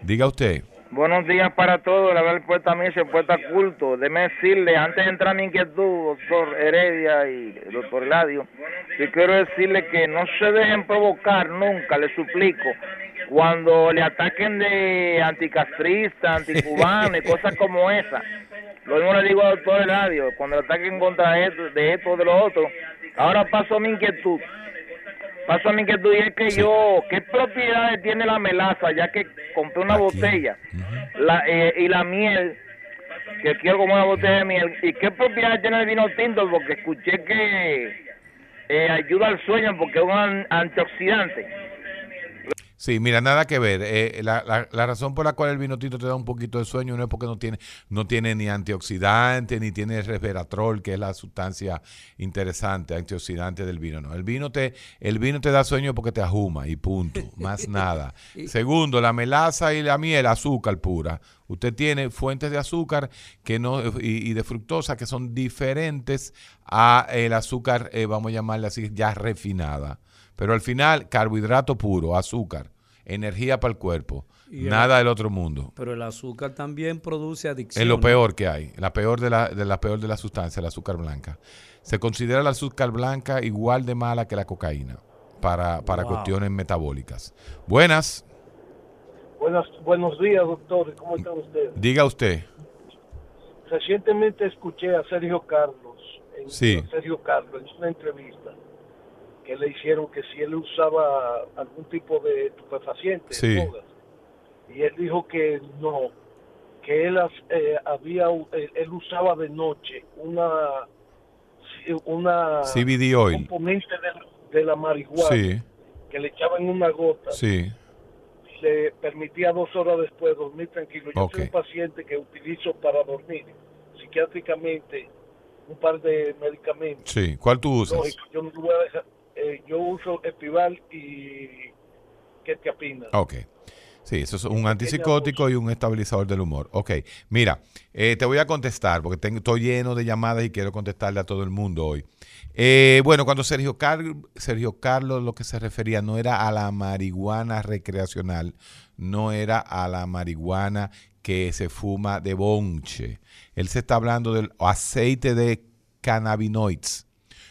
Diga usted. Buenos días para todos, la verdad puesta a mí se puesta culto. Déjeme decirle, antes de entrar mi inquietud, doctor Heredia y doctor Eladio, yo quiero decirle que no se dejen provocar nunca, le suplico, cuando le ataquen de anticastrista, anticubano y cosas como esa. Lo mismo le digo al doctor Eladio, cuando le ataquen contra esto, de esto o de lo otro. Ahora paso a mi inquietud. Paso a mi inquietud y es que yo, ¿qué propiedades tiene la melaza? Ya que compré una botella la, eh, y la miel, que quiero como una botella de miel. ¿Y qué propiedades tiene el vino tinto? Porque escuché que eh, ayuda al sueño porque es un antioxidante. Sí, mira, nada que ver. Eh, la, la, razón por la cual el vino tinto te da un poquito de sueño no es porque no tiene, no tiene ni antioxidante, ni tiene resveratrol, que es la sustancia interesante, antioxidante del vino. No, el vino te, el vino te da sueño porque te ajuma y punto, más nada. Segundo, la melaza y la miel, azúcar pura. Usted tiene fuentes de azúcar que no y, de fructosa que son diferentes a el azúcar, eh, vamos a llamarle así, ya refinada. Pero al final, carbohidrato puro, azúcar, energía para el cuerpo. nada del otro mundo. Pero el azúcar también produce adicción. Es lo peor que hay, la peor de la, de la peor de las sustancias, el azúcar blanca. Se considera la azúcar blanca igual de mala que la cocaína para, para cuestiones metabólicas. Buenas. Buenas, buenos días, doctor. ¿Cómo está usted? Diga usted. Recientemente escuché a Sergio Carlos, en, sí. Sergio Carlos, en una entrevista, que le hicieron que si él usaba algún tipo de estupefaciente, y él dijo que no, que él eh, había, él usaba de noche una una CBD oil. componente de, la marihuana que le echaban una gota. Sí. le permitía dos horas después dormir tranquilo. Yo soy un paciente que utilizo para dormir psiquiátricamente un par de medicamentos. Sí, ¿cuál tú usas? Lógico, yo, no voy a dejar- eh, yo uso Epival y Ketiapina. Ok. Sí, eso es un antipsicótico y un estabilizador del humor. Ok, mira, eh, te voy a contestar porque tengo, estoy lleno de llamadas y quiero contestarle a todo el mundo hoy. Eh, bueno, cuando Sergio, Car- Sergio Carlos lo que se refería no era a la marihuana recreacional, no era a la marihuana que se fuma de bonche. Él se está hablando del aceite de cannabinoids.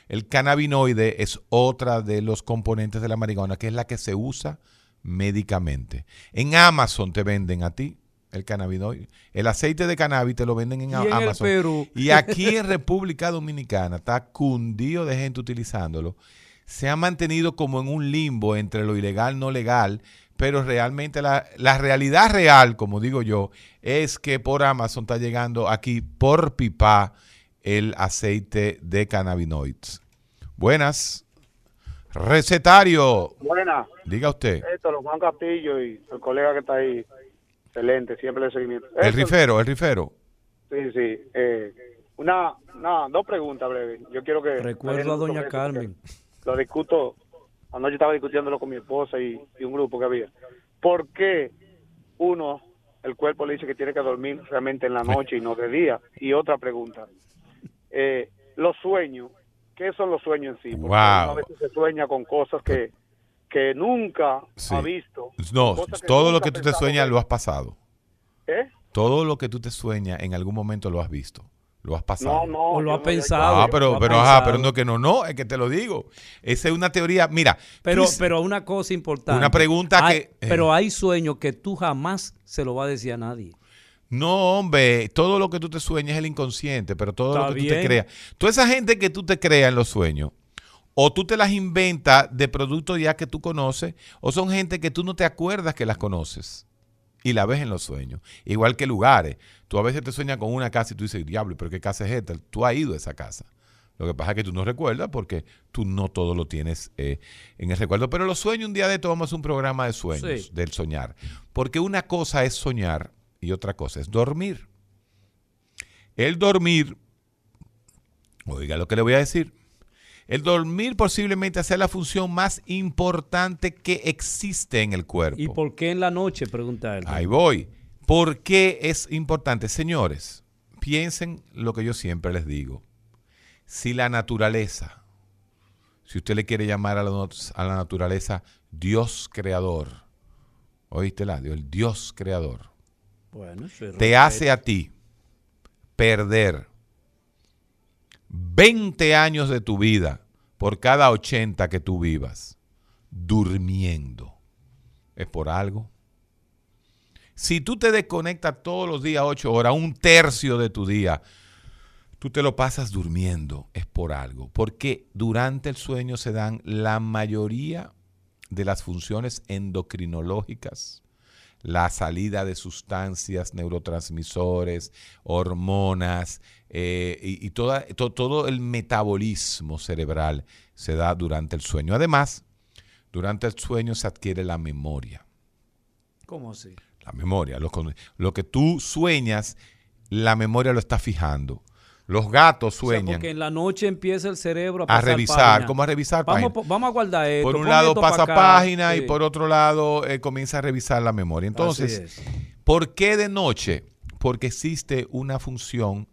El cannabinoide es otra de los componentes de la marihuana, que es la que se usa médicamente. En Amazon te venden a ti el cannabinoide. El aceite de cannabis te lo venden en Y en el Amazon. Perú. Y aquí en República Dominicana está cundido de gente utilizándolo. Se ha mantenido como en un limbo entre lo ilegal no legal, pero realmente la, la realidad real, como digo yo, es que por Amazon está llegando aquí por pipa el aceite de cannabinoids. Buenas. Recetario. Buena. Diga usted. Esto, los Juan Castillo y el colega que está ahí. Excelente, siempre le seguimiento. El Esto- rifero, el rifero. Sí, sí. Eh, una, una, dos preguntas breves. Yo quiero que... Recuerdo a doña Carmen. Lo discuto, anoche estaba discutiéndolo con mi esposa y, y un grupo que había. ¿Por qué uno, el cuerpo le dice que tiene que dormir realmente en la noche y no de día? Y otra pregunta. Eh, los sueños, ¿qué son los sueños en sí? Porque Wow. a veces se sueña con cosas que, que nunca Sí. ha visto. No, todo lo que tú te sueñas lo has pasado. ¿Eh? Todo lo que tú te sueñas en algún momento lo has visto, lo has pasado. No, no. O lo yo ha no- pensado. Ah, pero, pero, ajá, pero no que no, no, es que te lo digo. Esa es una teoría. Mira, Pero, tú- pero una cosa importante. Una pregunta Hay- que- eh. Pero hay sueños que tú jamás se lo vas a decir a nadie. No, hombre, todo lo que tú te sueñas es el inconsciente, pero todo Está lo que tú te creas. Toda esa gente que tú te creas en los sueños, o tú te las inventas de productos ya que tú conoces, o son gente que tú no te acuerdas que las conoces y la ves en los sueños. Igual que lugares. Tú a veces te sueñas con una casa y tú dices, diablo, pero ¿qué casa es esta? Tú has ido a esa casa. Lo que pasa es que tú no recuerdas porque tú no todo lo tienes eh, en el recuerdo. Pero los sueños, un día de esto vamos a hacer un programa de sueños, Sí. del soñar. Porque una cosa es soñar y otra cosa es dormir. El dormir, oiga lo que le voy a decir, el dormir posiblemente sea la función más importante que existe en el cuerpo. ¿Y por qué en la noche? Pregunta él. Ahí voy. ¿Por qué es importante? Señores, piensen lo que yo siempre les digo. Si la naturaleza, si usted le quiere llamar a la, a la naturaleza Dios creador, oíste la, el Dios creador, Bueno, te hace a ti perder 20 años de tu vida por cada 80 que tú vivas durmiendo. ¿Es por algo? Si tú te desconectas todos los días 8 horas, un tercio de tu día, tú te lo pasas durmiendo, es por algo. Porque durante el sueño se dan la mayoría de las funciones endocrinológicas, la salida de sustancias, neurotransmisores, hormonas eh, y, y toda- to- todo el metabolismo cerebral se da durante el sueño. Además, durante el sueño se adquiere la memoria. ¿Cómo así? La memoria. Lo, lo que tú sueñas, la memoria lo está fijando. Los gatos O sea, sueñan porque en la noche empieza el cerebro a, a pasar revisar. página. ¿Cómo a revisar? Vamos, página? vamos a guardar esto. por un lado esto pasa acá. página y por otro lado eh, comienza a revisar la memoria. Entonces. ¿por qué de noche? Porque existe una función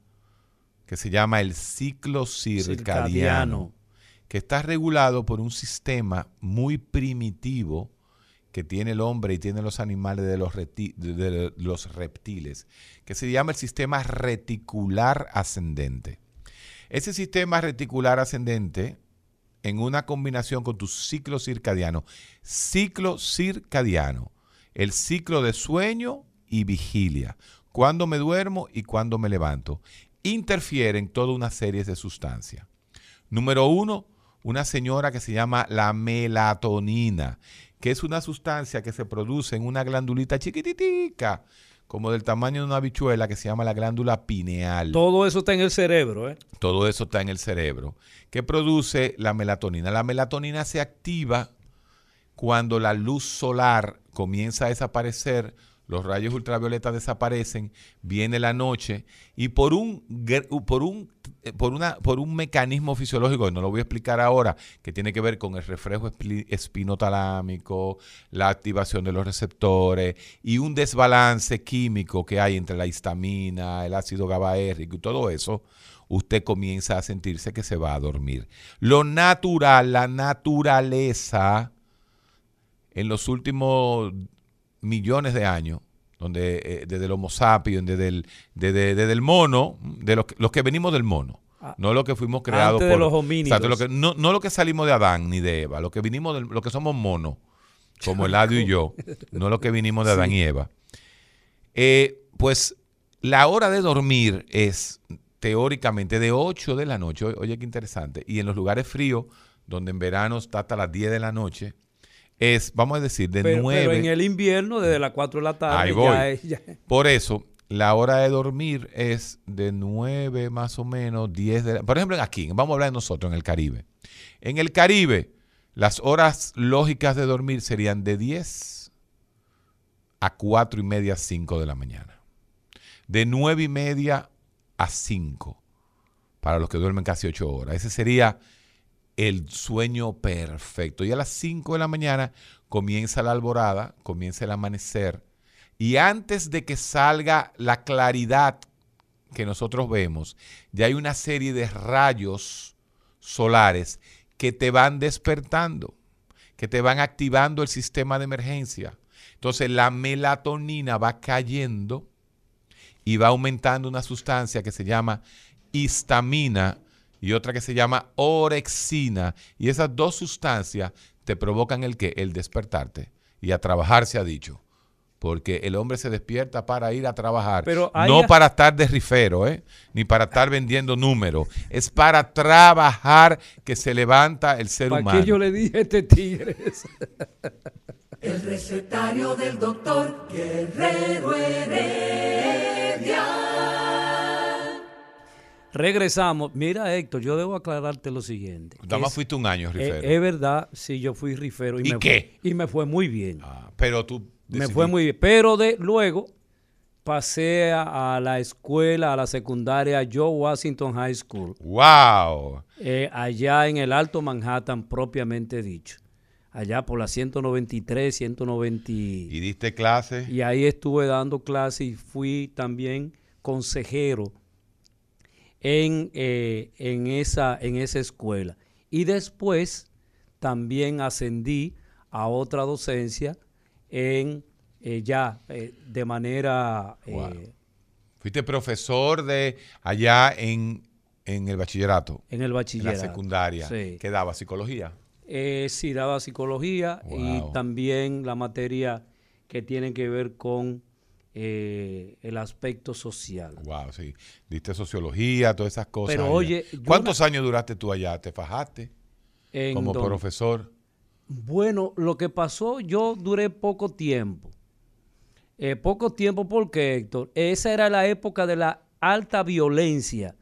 que se llama el ciclo circadiano, Circadiano. que está regulado por un sistema muy primitivo que tiene el hombre y tiene los animales de los, de los reptiles, que se llama el sistema reticular ascendente. Ese sistema reticular ascendente, en una combinación con tu ciclo circadiano, ciclo circadiano, el ciclo de sueño y vigilia, cuando me duermo y cuando me levanto, interfieren toda una serie de sustancias. Número uno, una señora que se llama la melatonina, que es una sustancia que se produce en una glandulita chiquititica, como del tamaño de una habichuela, que se llama la glándula pineal. Todo eso está en el cerebro, ¿eh? Todo eso está en el cerebro, que produce la melatonina. La melatonina se activa cuando la luz solar comienza a desaparecer, los rayos ultravioletas desaparecen, viene la noche y por un, por un, por una, por un mecanismo fisiológico, no lo voy a explicar ahora, que tiene que ver con el reflejo espinotalámico, la activación de los receptores y un desbalance químico que hay entre la histamina, el ácido GABAérrico y todo eso, usted comienza a sentirse que se va a dormir. Lo natural, la naturaleza, en los últimos millones de años, donde eh, desde el Homo sapiens, desde el, desde, el mono, de los, los, que venimos del mono, ah. no lo que fuimos creados por los homínidos. lo que, no, no, lo que salimos de Adán ni de Eva, lo que vinimos lo que somos monos, como Eladio y yo, no lo que vinimos de Adán y Eva. Eh, pues la hora de dormir es teóricamente de 8 de la noche, oye qué interesante, y en los lugares fríos, donde en verano está hasta las 10 de la noche, es, vamos a decir, de pero, 9. Pero en el invierno, desde las 4 de la tarde. Ahí voy. Por eso, la hora de dormir es de 9 más o menos, 10 de la, Por ejemplo, aquí, vamos a hablar de nosotros en el Caribe. En el Caribe, las horas lógicas de dormir serían de 10 a 4 y media, 5 de la mañana. De 9 y media a 5, para los que duermen casi 8 horas. Ese sería el sueño perfecto. Y a las 5 de la mañana comienza la alborada, comienza el amanecer. Y antes de que salga la claridad que nosotros vemos, ya hay una serie de rayos solares que te van despertando, que te van activando el sistema de emergencia. Entonces la melatonina va cayendo y va aumentando una sustancia que se llama histamina y otra que se llama orexina. Y esas dos sustancias te provocan el que? El despertarte. Y a trabajar se ha dicho. Porque el hombre se despierta para ir a trabajar. Pero no para estar de rifero, ¿eh? ni para estar vendiendo números. Es para trabajar que se levanta el ser humano. qué yo le dije a este tigre? el recetario del doctor Guerrero Heredia. Regresamos. Mira, Héctor, yo debo aclararte lo siguiente. Nada más fuiste un año eh, rifero. Es, verdad, sí, yo fui rifero. ¿Y, me qué? y me fue muy bien. Ah, pero tú... Me fue muy bien. Pero de, luego pasé a, la escuela, a la secundaria Joe Washington High School. ¡Wow! Eh, allá en el Alto Manhattan, propiamente dicho. Allá por la 193, 190. ¿Y diste clases? Y ahí estuve dando clases y fui también consejero en, eh, en, esa, en esa escuela. Y después también ascendí a otra docencia en eh, ya eh, de manera... Fuiste profesor de allá en, en, el bachillerato. En el bachillerato. En la secundaria. Sí. ¿Qué daba? ¿Psicología? sí, daba psicología y también la materia que tiene que ver con eh, el aspecto social. Wow, sí. Diste sociología, todas esas cosas. Pero oye, ¿cuántos años duraste tú allá? ¿Te fajaste como profesor? Bueno, lo que pasó, yo duré poco tiempo. Eh, poco tiempo porque, Héctor, esa era la época de la alta violencia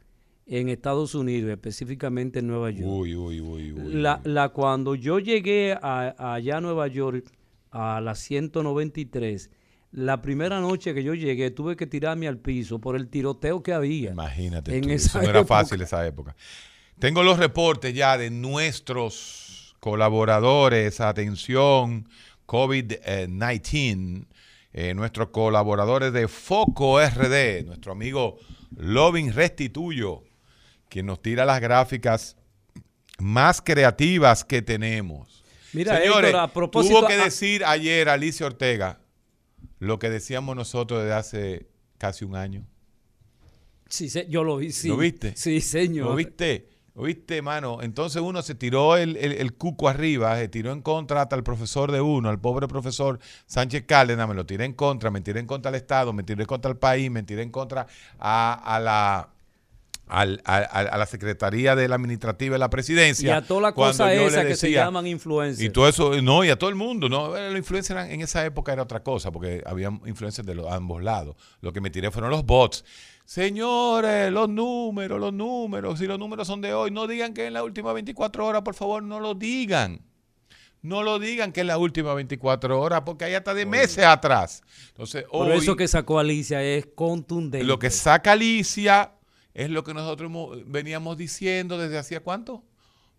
en Estados Unidos, específicamente en Nueva York. Uy, uy, uy, la, la, cuando yo llegué a, allá a Nueva York, a la 193, la primera noche que yo llegué tuve que tirarme al piso por el tiroteo que había. Imagínate, eso no era fácil esa época. Tengo los reportes ya de nuestros colaboradores, atención, COVID-19, eh, nuestros colaboradores de Foco RD, nuestro amigo Lovin Restituyo, quien nos tira las gráficas más creativas que tenemos. Mira, Señores, a propósito, tuvo que decir ayer Alicia Ortega lo que decíamos nosotros desde hace casi un año. Sí, yo lo vi, sí. ¿Lo viste? Sí, señor. ¿Lo viste? ¿Lo viste, mano? Entonces uno se tiró el, cuco arriba, se tiró en contra hasta el profesor de uno, al pobre profesor Sánchez Cárdenas, me lo tiré en contra, me tiré en contra al Estado, me tiré en contra al país, me tiré en contra a la al, a, la Secretaría de la Administrativa de la Presidencia. Y a toda la cosa esa que se llaman influencers. Y todo eso, no, y a todo el mundo. no Los influencers en esa época era otra cosa, porque había influencers de los, ambos lados. Lo que me tiré fueron los bots. Señores, los números, los números, si los números son de hoy, no digan que en las últimas 24 horas, por favor, no lo digan. no lo digan que es la última 24 horas, porque hay hasta de meses atrás. Entonces, Por hoy, eso que sacó Alicia es contundente. lo que saca Alicia es lo que nosotros veníamos diciendo desde hacía cuánto?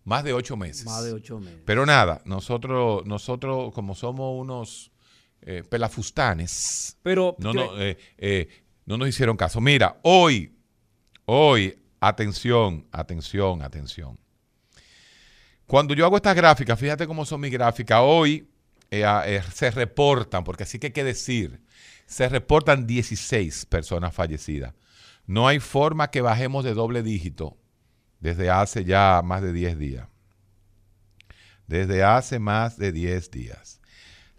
Más de ocho meses. Más de ocho meses. Pero nada, nosotros, nosotros como somos unos eh, pelafustanes, Pero no, no, eh, eh, no nos hicieron caso. Mira, hoy, hoy, atención, atención, atención. Cuando yo hago estas gráficas, fíjate cómo son mis gráficas. Hoy se reportan, porque así que hay que decir, se reportan 16 personas fallecidas. No hay forma que bajemos de doble dígito desde hace ya más de 10 días. Desde hace más de 10 días.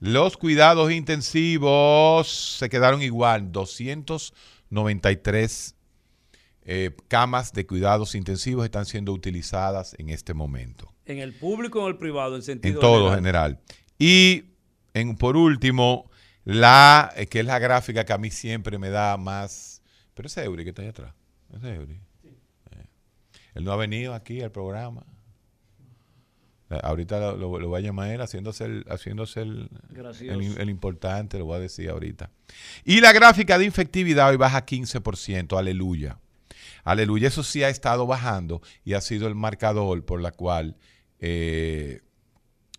Los cuidados intensivos se quedaron igual, 293 eh, camas de cuidados intensivos están siendo utilizadas en este momento. en el público o en el privado, en sentido En todo general. general. Y en, por último, la eh, que es la gráfica que a mí siempre me da más. Pero ese Eury que está ahí atrás. Ese Eury. Eh. Él no ha venido aquí al programa. Eh, Ahorita lo, lo- lo voy a llamar él haciéndose el, haciéndose el, el importante, lo voy a decir ahorita. Y la gráfica de infectividad hoy baja 15%, aleluya. Aleluya, eso sí ha estado bajando y ha sido el marcador por la cual eh,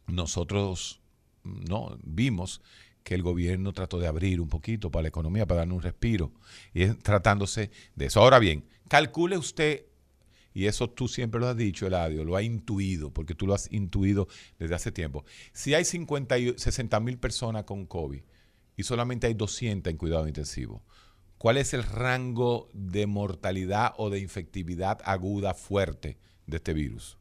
nosotros no vimos que el gobierno trató de abrir un poquito para la economía, para darnos un respiro, y es tratándose de eso. Ahora bien, calcule usted, y eso tú siempre lo has dicho, Eladio, lo ha intuido, porque tú lo has intuido desde hace tiempo. Si hay 50 y 60 mil personas con COVID y solamente hay 200 en cuidado intensivo, ¿cuál es el rango de mortalidad o de infectividad aguda fuerte de este virus?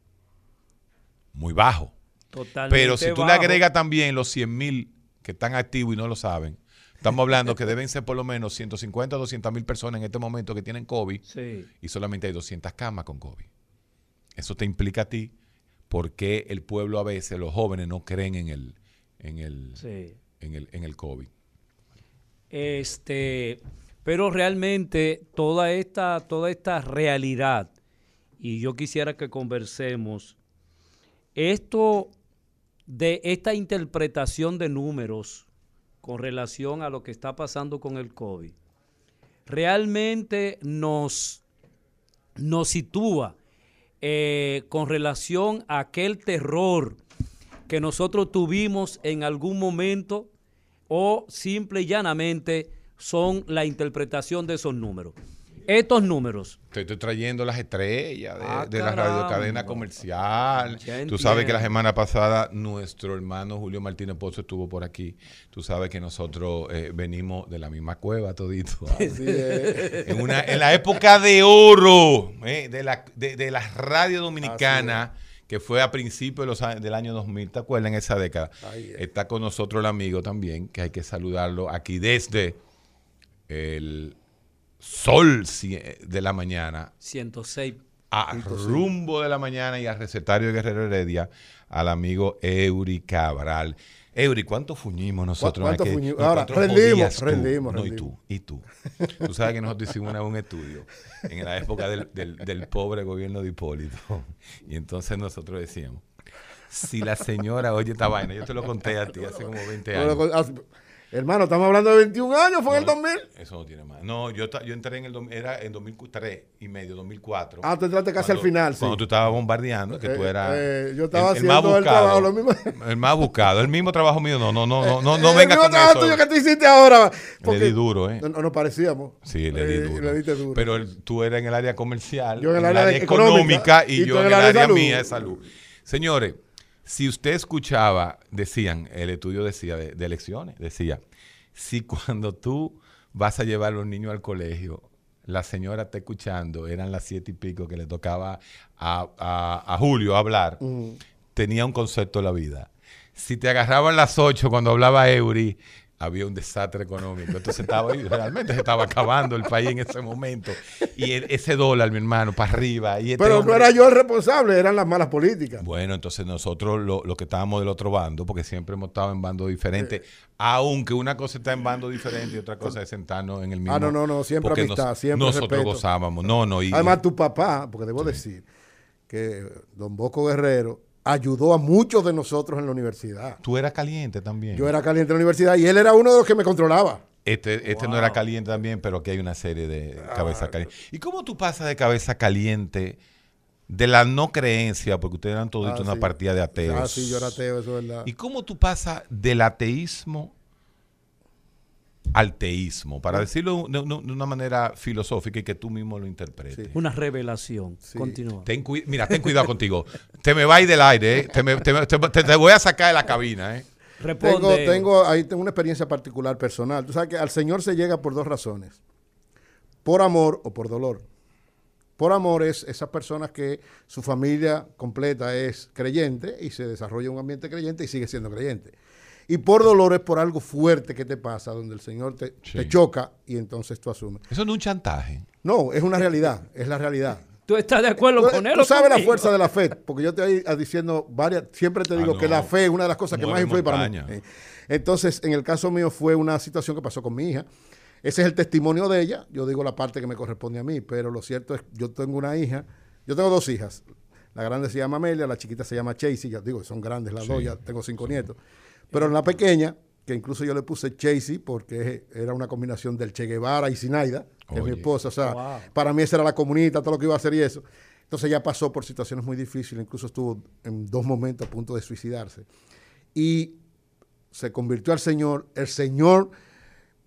Muy bajo. Totalmente Pero si tú le agregas también los 100 mil que están activos y no lo saben, estamos hablando que deben ser por lo menos 150 o 200 mil personas en este momento que tienen COVID Sí. y solamente hay 200 camas con COVID. Eso te implica a ti por qué el pueblo a veces, los jóvenes, no creen en el, en el, Sí. en el, en el COVID. Este, pero realmente toda esta, toda esta realidad, y yo quisiera que conversemos, esto de esta interpretación de números con relación a lo que está pasando con el COVID, realmente nos, nos sitúa eh, con relación a aquel terror que nosotros tuvimos en algún momento o simple y llanamente son la interpretación de esos números. Estos números, Te estoy trayendo las estrellas de, Ah, de la radiocadena comercial. Tú sabes que la semana pasada nuestro hermano Julio Martínez Pozo estuvo por aquí. Tú sabes que nosotros eh, venimos de la misma cueva todito. en, una, en la época de oro eh, de, la, de, de la radio dominicana, que fue a principios de los años- del año 2000, ¿te acuerdas? En esa década. Está con nosotros el amigo también, que hay que saludarlo aquí desde el sol cie- de la mañana 106. a rumbo de la mañana y al recetario de Guerrero Heredia al amigo Eury Cabral. Eury, ¿cuánto fuñimos nosotros? ¿Cuánto fuñimos? Ahora, ¿cuánto rendimos, rendimos, No, rendimos. y tú, y tú. Tú sabes que nosotros hicimos una- un estudio en la época del, del- del pobre gobierno de Hipólito. Y entonces nosotros decíamos, si la señora oye esta vaina, yo te lo conté a ti hace como 20 años. Hermano, estamos hablando de 21 años, fue en el 2000. Eso no tiene más. No, yo, yo entré en el, era en 2003 y medio, 2004. Ah, tú entraste casi Cuando- al final, sí. Cuando tú estabas bombardeando, que tú eras eh, yo estaba el, el más haciendo el buscado. trabajo, lo mismo. El más buscado. El mismo trabajo mío. No, no, no, no, no, no Eh, venga el mismo con trabajo eso. tuyo que tú hiciste ahora. Le di duro, ¿eh? No, no nos parecíamos. Sí, le di Eh, duro. le diste duro. Pero el- tú eras en el área comercial, Yo en el área económica, económica, y, y yo en el área, mía de salud. Señores, si usted escuchaba, decían, el estudio decía de, de elecciones, decía, si cuando tú vas a llevar a los niños al colegio, la señora está escuchando, eran las siete y pico que le tocaba a, a- a Julio hablar, tenía un concepto de la vida. Si te agarraban las ocho cuando hablaba Eury, había un desastre económico. Entonces estaba realmente se estaba acabando el país en ese momento. Y el- ese dólar, mi hermano, para arriba. Y este Pero no era yo el responsable, eran las malas políticas. bueno, entonces nosotros lo, lo que estábamos del otro bando, porque siempre hemos estado en bandos diferentes, aunque una cosa está en bando diferente y otra cosa es sentarnos en el mismo. Ah, no, no, no, siempre amistad, siempre Nosotros respeto. gozábamos, no, no. Y, Además, tu papá, porque debo decir que don Bosco Guerrero ayudó a muchos de nosotros en la universidad. Tú eras caliente también. Yo era caliente en la universidad y él era uno de los que me controlaba. Este, este no era caliente también, pero aquí hay una serie de cabeza caliente. ¿Y cómo tú pasas de cabeza caliente de la no creencia, porque ustedes eran todos Ah, una sí. partida de ateos? Ah, sí, yo era ateo, eso es verdad. ¿Y cómo tú pasas del ateísmo al teísmo? Para decirlo de, una manera filosófica y que tú mismo lo interpretes. Una revelación. Continúa. Ten cui- mira, ten cuidado contigo. Te me va a ir del aire, ¿eh? te, me- te me- te- te- te voy a sacar de la cabina. ¿eh? Tengo, tengo, ahí tengo una experiencia particular personal. Tú sabes que al Señor se llega por dos razones. Por amor o por dolor. Por amor es esas personas que su familia completa es creyente y se desarrolla un ambiente creyente y sigue siendo creyente. Y por dolor es por algo fuerte que te pasa, donde el Señor te, Sí. te choca y entonces tú asumes. Eso no es un chantaje. No, es una realidad, es la realidad. ¿Tú estás de acuerdo Tú, con él? tú sabes la fuerza de la fe, porque yo te voy a diciendo varias, siempre te Ah, digo no. que la fe es una de las cosas que más influye para mí. Entonces, en el caso mío fue una situación que pasó con mi hija. Ese es el testimonio de ella. Yo digo la parte que me corresponde a mí, pero lo cierto es, yo tengo una hija, yo tengo dos hijas. La grande se llama Amelia, la chiquita se llama Chasey. Ya digo, son grandes las Sí, dos, ya tengo cinco nietos. Pero en la pequeña, que incluso yo le puse Chasey porque era una combinación del Che Guevara y Sinaida, que es mi esposa. O sea, Wow. para mí esa era la comunita, todo lo que iba a hacer y eso. Entonces ella pasó por situaciones muy difíciles, incluso estuvo en dos momentos a punto de suicidarse. Y se convirtió al Señor. El Señor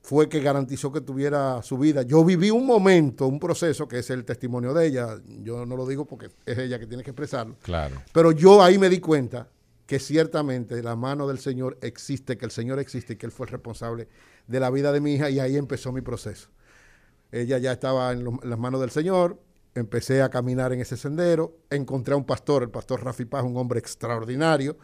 fue que garantizó que tuviera su vida. Yo viví un momento, un proceso, que es el testimonio de ella. Yo no lo digo porque es ella que tiene que expresarlo. Claro. Pero yo ahí me di cuenta que ciertamente la mano del Señor existe, que el Señor existe y que Él fue el responsable de la vida de mi hija y ahí empezó mi proceso. Ella ya estaba en, en las manos del Señor, empecé a caminar en ese sendero, encontré a un pastor, el pastor Rafi Paz, un hombre extraordinario,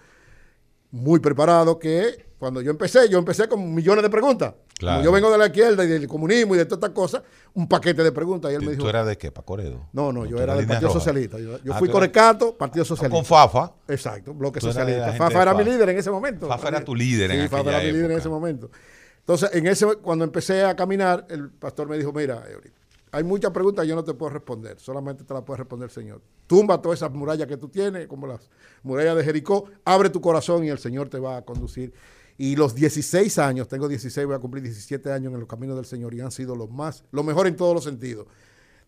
muy preparado, que cuando yo empecé, yo empecé con millones de preguntas. Claro. Como yo vengo de la izquierda y del comunismo y de todas estas cosas, un paquete de preguntas. Y él me ¿Tú, dijo, tú eras de qué? ¿Pacoredo? no, no, yo era del Partido roja. Socialista. Yo, yo Ah, fui Corecato, Partido Socialista. Con Fafa. Exacto, bloque socialista. Fafa era mi líder en ese momento. Fafa era tu líder en Sí, Fafa aquella era mi líder en ese momento. Entonces, en ese, cuando empecé a caminar, el pastor me dijo, mira, Eury, hay muchas preguntas que yo no te puedo responder, solamente te las puede responder el Señor. Tumba todas esas murallas que tú tienes, como las murallas de Jericó, abre tu corazón y el Señor te va a conducir. Y los 16 años, tengo 16, voy a cumplir 17 años en los caminos del Señor y han sido los más, lo mejor en todos los sentidos.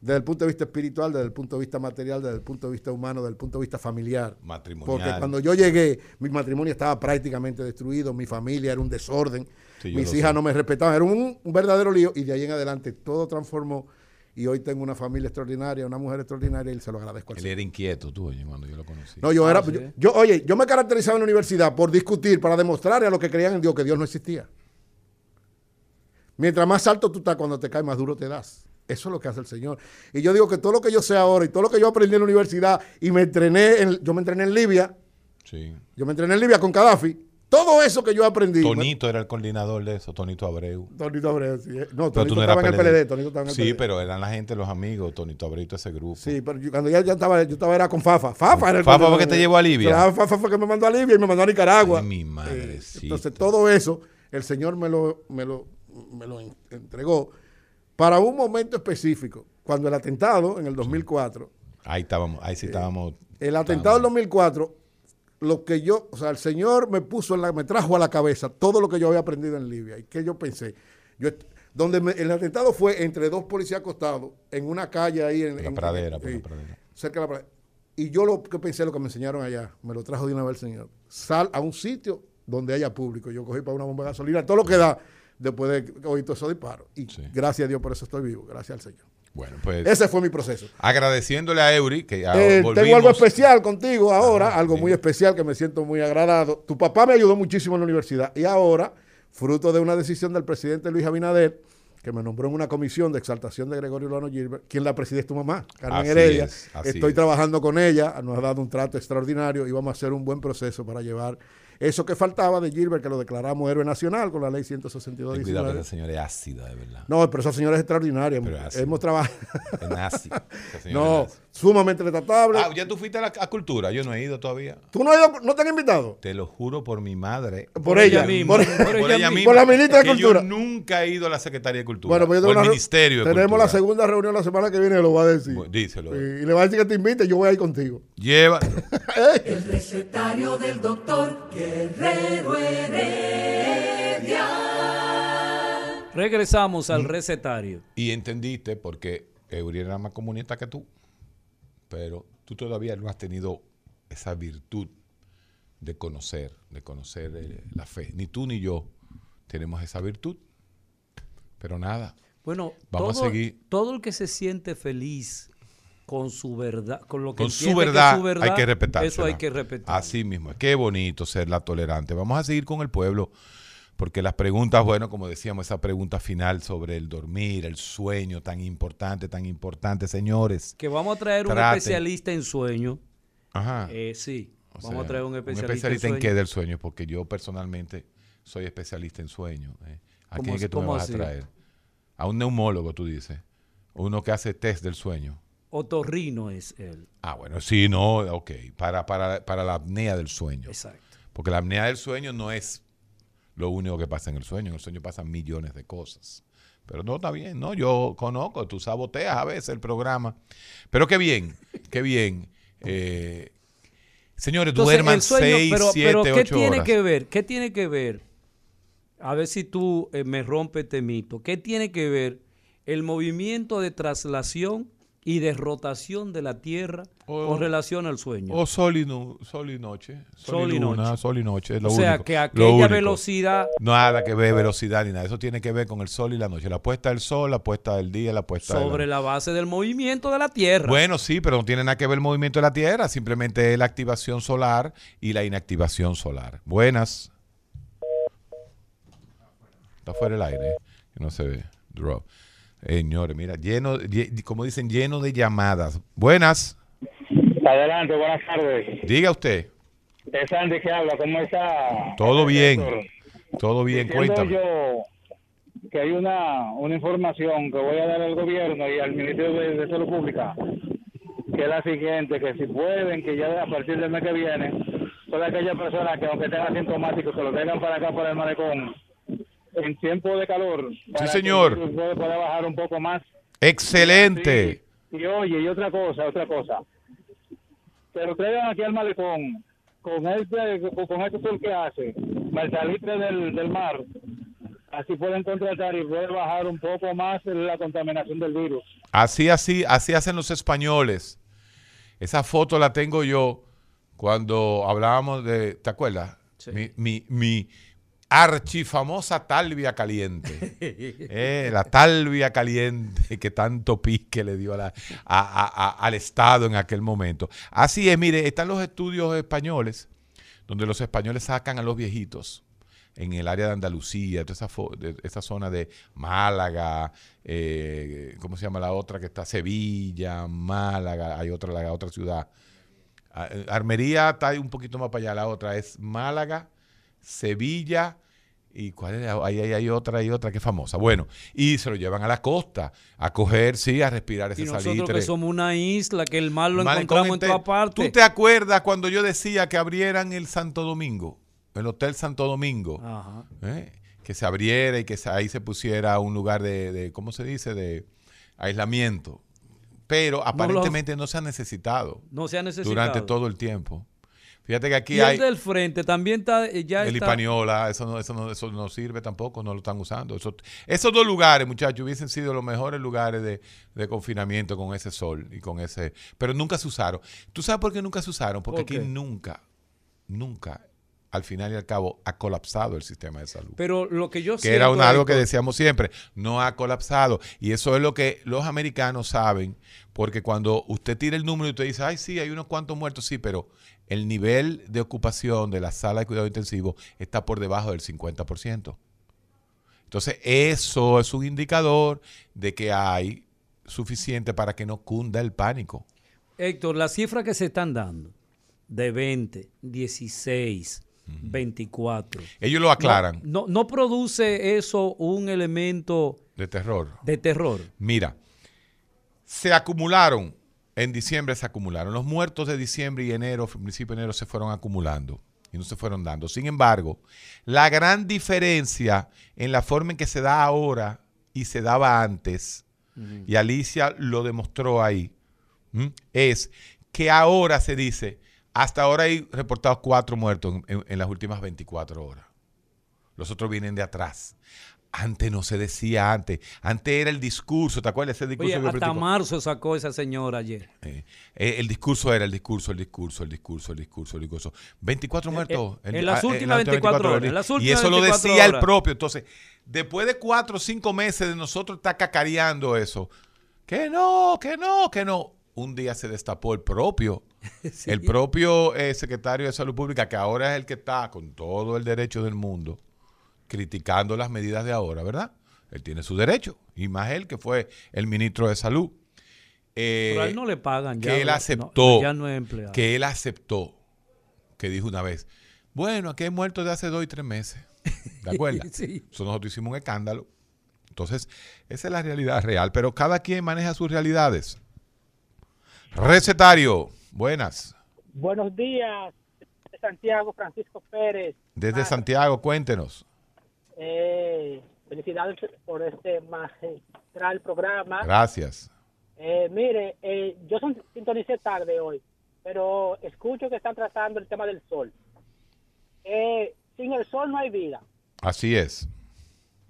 Desde el punto de vista espiritual, desde el punto de vista material, desde el punto de vista humano, desde el punto de vista familiar. Matrimonial. Porque cuando yo llegué, mi matrimonio estaba prácticamente destruido, mi familia era un desorden, Sí, mis hijas sé. no me respetaban, era un, un verdadero lío y de ahí en adelante todo transformó y hoy tengo una familia extraordinaria, una mujer extraordinaria y se lo agradezco Él era inquieto, tú, oye, cuando yo lo conocí. No, yo Ah, era, sí. yo, yo- oye, yo me caracterizaba en la universidad por discutir, para demostrarle a los que creían en Dios que Dios no existía. Mientras más alto tú estás, cuando te caes, más duro te das. Eso es lo que hace el Señor. Y yo digo que todo lo que yo sé ahora y todo lo que yo aprendí en la universidad y me entrené, en- yo me entrené en Libia, Sí. yo me entrené en Libia con Gaddafi, todo eso que yo aprendí. Tonito era el coordinador de eso, Tonito Abreu. Tonito Abreu, sí. eh. No, Tonito tú no estaba en el PLD. Tonito estaba en el Sí, PLD. pero eran la gente, los amigos, Tonito Abreu todo ese grupo. Sí, pero yo- cuando ya, ya estaba, yo estaba era con Fafa. Fafa era el Fafa fue que te llevó a Libia. Claro, Fafa fue que me mandó a Libia y me mandó a Nicaragua. Ay, mi Eh, madrecita. entonces todo eso, el Señor me lo, me lo, me lo en- entregó para un momento específico. Cuando el atentado en el 2004, Ahí estábamos, ahí sí estábamos. el atentado del 2004, lo que yo, o sea, el Señor me puso en la, me trajo a la cabeza todo lo que yo había aprendido en Libia. ¿Y qué yo pensé? Yo, donde me- el atentado fue entre dos policías acostados en una calle ahí en, La en- pradera, por sí, la pradera. cerca de la pradera. Y yo lo que pensé, lo que me enseñaron allá, me lo trajo de una vez el Señor. Sal a un sitio donde haya público. Yo cogí para una bomba de gasolina, todo lo que da después de oír todos esos disparos. Y gracias a Dios por eso estoy vivo, gracias al Señor. Bueno, pues. Ese fue mi proceso. Agradeciéndole a Eury, que ya Eh, tengo algo especial contigo ahora, algo muy especial que me siento muy agradado. Tu papá me ayudó muchísimo en la universidad y ahora, fruto de una decisión del presidente Luis Abinader, que me nombró en una comisión de exaltación de Gregorio Lano Gilbert, quien la preside es tu mamá, Carmen Así Heredia. es, Estoy es. trabajando con ella, nos ha dado un trato extraordinario y vamos a hacer un buen proceso para llevar eso que faltaba de Gilbert, que lo declaramos héroe nacional con la ley 162 Ten cuidado que 19. esa señora es ácida, de verdad. No, pero esa señora es extraordinaria. Pero es. Hemos trabajado. No, es. Sumamente retratable. Ah, ya tú fuiste a la a cultura, yo no he ido todavía. ¿Tú no, has ido- no te han invitado? Te lo juro por mi madre. Por ella misma. Por- Por, ella misma. Por la ministra de Cultura. Yo nunca he ido a la Secretaría de Cultura. Bueno, pues yo tengo el Ministerio de Tenemos Cultura. la segunda reunión la semana que viene, lo va a decir. díselo. Y, y le va a decir que te invite, yo voy a ir contigo. Lleva. El recetario del doctor Guerrero Heredia. Regresamos al recetario. Y entendiste porque Eury era más comunista que tú. Pero tú todavía no has tenido esa virtud de conocer, de conocer eh, la fe. Ni tú ni yo tenemos esa virtud. Pero nada. Bueno, Vamos todo, a seguir. todo el que se siente feliz con su verdad, con lo que Con su que verdad, su verdad, hay que respetar. Eso hay que respetar. Así mismo. Qué bonito ser la tolerante. Vamos a seguir con el pueblo. Porque las preguntas, bueno, como decíamos, esa pregunta final sobre el dormir, el sueño, tan importante, tan importante, señores. Que vamos a traer un especialista en sueño. Ajá. Eh, sí, O vamos sea, a traer un especialista, especialista en qué del sueño? Porque yo personalmente soy especialista en sueño. ¿eh? ¿A ¿Cómo quién es que tú me vas así? a traer? A un neumólogo, tú dices. Uno que hace test del sueño. Otorrino es él. Ah, bueno, sí, no, ok. Para, para, para la apnea del sueño. Exacto. Porque la apnea del sueño no es lo único que pasa en el sueño. En el sueño pasan millones de cosas. Pero no está bien, ¿no? Yo conozco, tú saboteas a veces el programa. Pero qué bien, qué bien. Eh, señores, Entonces, duerman sueño, seis, pero, siete, pero ¿qué ocho tiene horas. que ver? ¿Qué tiene que ver? A ver si tú eh, me rompes este mito. ¿Qué tiene que ver el movimiento de traslación y de rotación de la Tierra con relación al sueño? O sol y, nu- sol y noche. Sol, Sol y luna, noche. sol y noche. es lo O sea, único, que aquella velocidad- Nada que ver velocidad ni nada. Eso tiene que ver con el sol y la noche. La puesta del sol, la puesta del día, la puesta de la sobre la base del movimiento de la Tierra. Bueno, sí, pero no tiene nada que ver el movimiento de la Tierra, simplemente es la activación solar y la inactivación solar. Buenas. Está fuera el aire, que no se ve. Drop. Señores, mira, lleno, lle- como dicen, lleno de llamadas. Buenas. Adelante, buenas tardes. Diga usted. Es Andy que habla, ¿cómo está? Todo bien. Doctor? Todo bien, Diciendo cuéntame. yo que hay una, una información que voy a dar al gobierno y al Ministerio de, de Salud Pública, que es la siguiente, que si pueden, que ya a partir del mes que viene, todas aquellas personas que aunque tengan asintomáticos, que lo tengan para acá, para el malecón, en tiempo de calor, para señor. pueda bajar un poco más. Excelente. Y oye, y otra cosa, otra cosa. Lo traigan aquí al malecón con este, con este sol que hace, al salitre del, del mar. Así pueden contratar y puede bajar un poco más la contaminación del virus. Así, así, así hacen los españoles. Esa foto la tengo yo cuando hablábamos de, ¿te acuerdas? Mi, mi, mi archifamosa talvia caliente. Eh, la talvia caliente que tanto pique le dio a la- a- a- al Estado en aquel momento. Así es, mire, están los estudios españoles, donde los españoles sacan a los viejitos en el área de Andalucía, de- esa zona de Málaga, eh, ¿cómo se llama la otra que está? Sevilla, Málaga, hay otra, otra ciudad. Ah, eh, Armería está un poquito más para allá, la otra es Málaga, Sevilla y cuál es la- ahí, ahí hay otra y otra que es famosa. Bueno, y se lo llevan a la costa a coger, sí, a respirar ese y nosotros salitre. que somos una isla, que el mal lo Malecón encontramos en entero. todas partes. ¿Tú te acuerdas cuando yo decía que abrieran el Santo Domingo? El Hotel Santo Domingo. Ajá. ¿eh? Que se abriera y que ahí se pusiera un lugar de, de, ¿cómo se dice? De aislamiento. Pero aparentemente no, se ha necesitado. No se ha necesitado. Durante todo el tiempo. Fíjate que aquí y hay el del frente también está, eh, ya el está. Hispaniola, eso no, eso, no, eso no sirve tampoco, no lo están usando. Eso- esos dos lugares, muchachos, hubiesen sido los mejores lugares de, de confinamiento con ese sol y con ese... Pero nunca se usaron. ¿Tú sabes por qué nunca se usaron? Porque ¿Por aquí nunca, nunca, al final y al cabo, ha colapsado el sistema de salud. Pero lo que yo que era un- algo que decíamos siempre, no ha colapsado. Y eso es lo que los americanos saben, porque cuando usted tira el número y usted dice, ay, sí, hay unos cuantos muertos, sí, pero el nivel de ocupación de la sala de cuidado intensivo está por debajo del 50%. Entonces, eso es un indicador de que hay suficiente para que no cunda el pánico. Héctor, las cifras que se están dando de 20, 16, 24. Ellos lo aclaran. No, no, no produce eso un elemento De terror. de terror. Mira, se acumularon en diciembre se acumularon. Los muertos de diciembre y enero, principio de enero, se fueron acumulando y no se fueron dando. Sin embargo, la gran diferencia en la forma en que se da ahora y se daba antes, y Alicia lo demostró ahí, ¿m? es que ahora se dice, hasta ahora hay reportados cuatro muertos en, en- en las últimas 24 horas. Los otros vienen de atrás. Antes no se decía antes. Antes era el discurso, ¿te acuerdas? Ese discurso Oye, que hasta platicó? marzo sacó esa señora ayer. Eh, eh, el discurso era el discurso, el discurso, el discurso, el discurso, el discurso. 24 muertos. eh, en las últimas 24 horas, en las y eso lo 24 decía el propio. Entonces, después de cuatro o cinco meses de nosotros estar cacareando eso, que no, que no, que no. Un día se destapó el propio, Sí. el propio eh, secretario de Salud Pública, que ahora es el que está con todo el derecho del mundo, criticando las medidas de ahora, ¿verdad? Él tiene su derecho, y más él que fue el ministro de Salud. Eh, Pero a él no le pagan ya, que él no, aceptó, ya no es empleado. que él aceptó, que dijo una vez, bueno, aquí hay muertos de hace dos y tres meses. ¿De acuerdo? Sí. Eso nosotros hicimos un escándalo. Entonces, esa es la realidad real, pero cada quien maneja sus realidades. Recetario, buenas. Buenos días, de Santiago Francisco Pérez. Desde Ah, Santiago, cuéntenos. Eh, felicidades por este magistral programa. Gracias. Eh, mire, eh, yo son- sintonicé tarde hoy, pero escucho que están tratando el tema del sol. Eh, sin el sol no hay vida. Así es.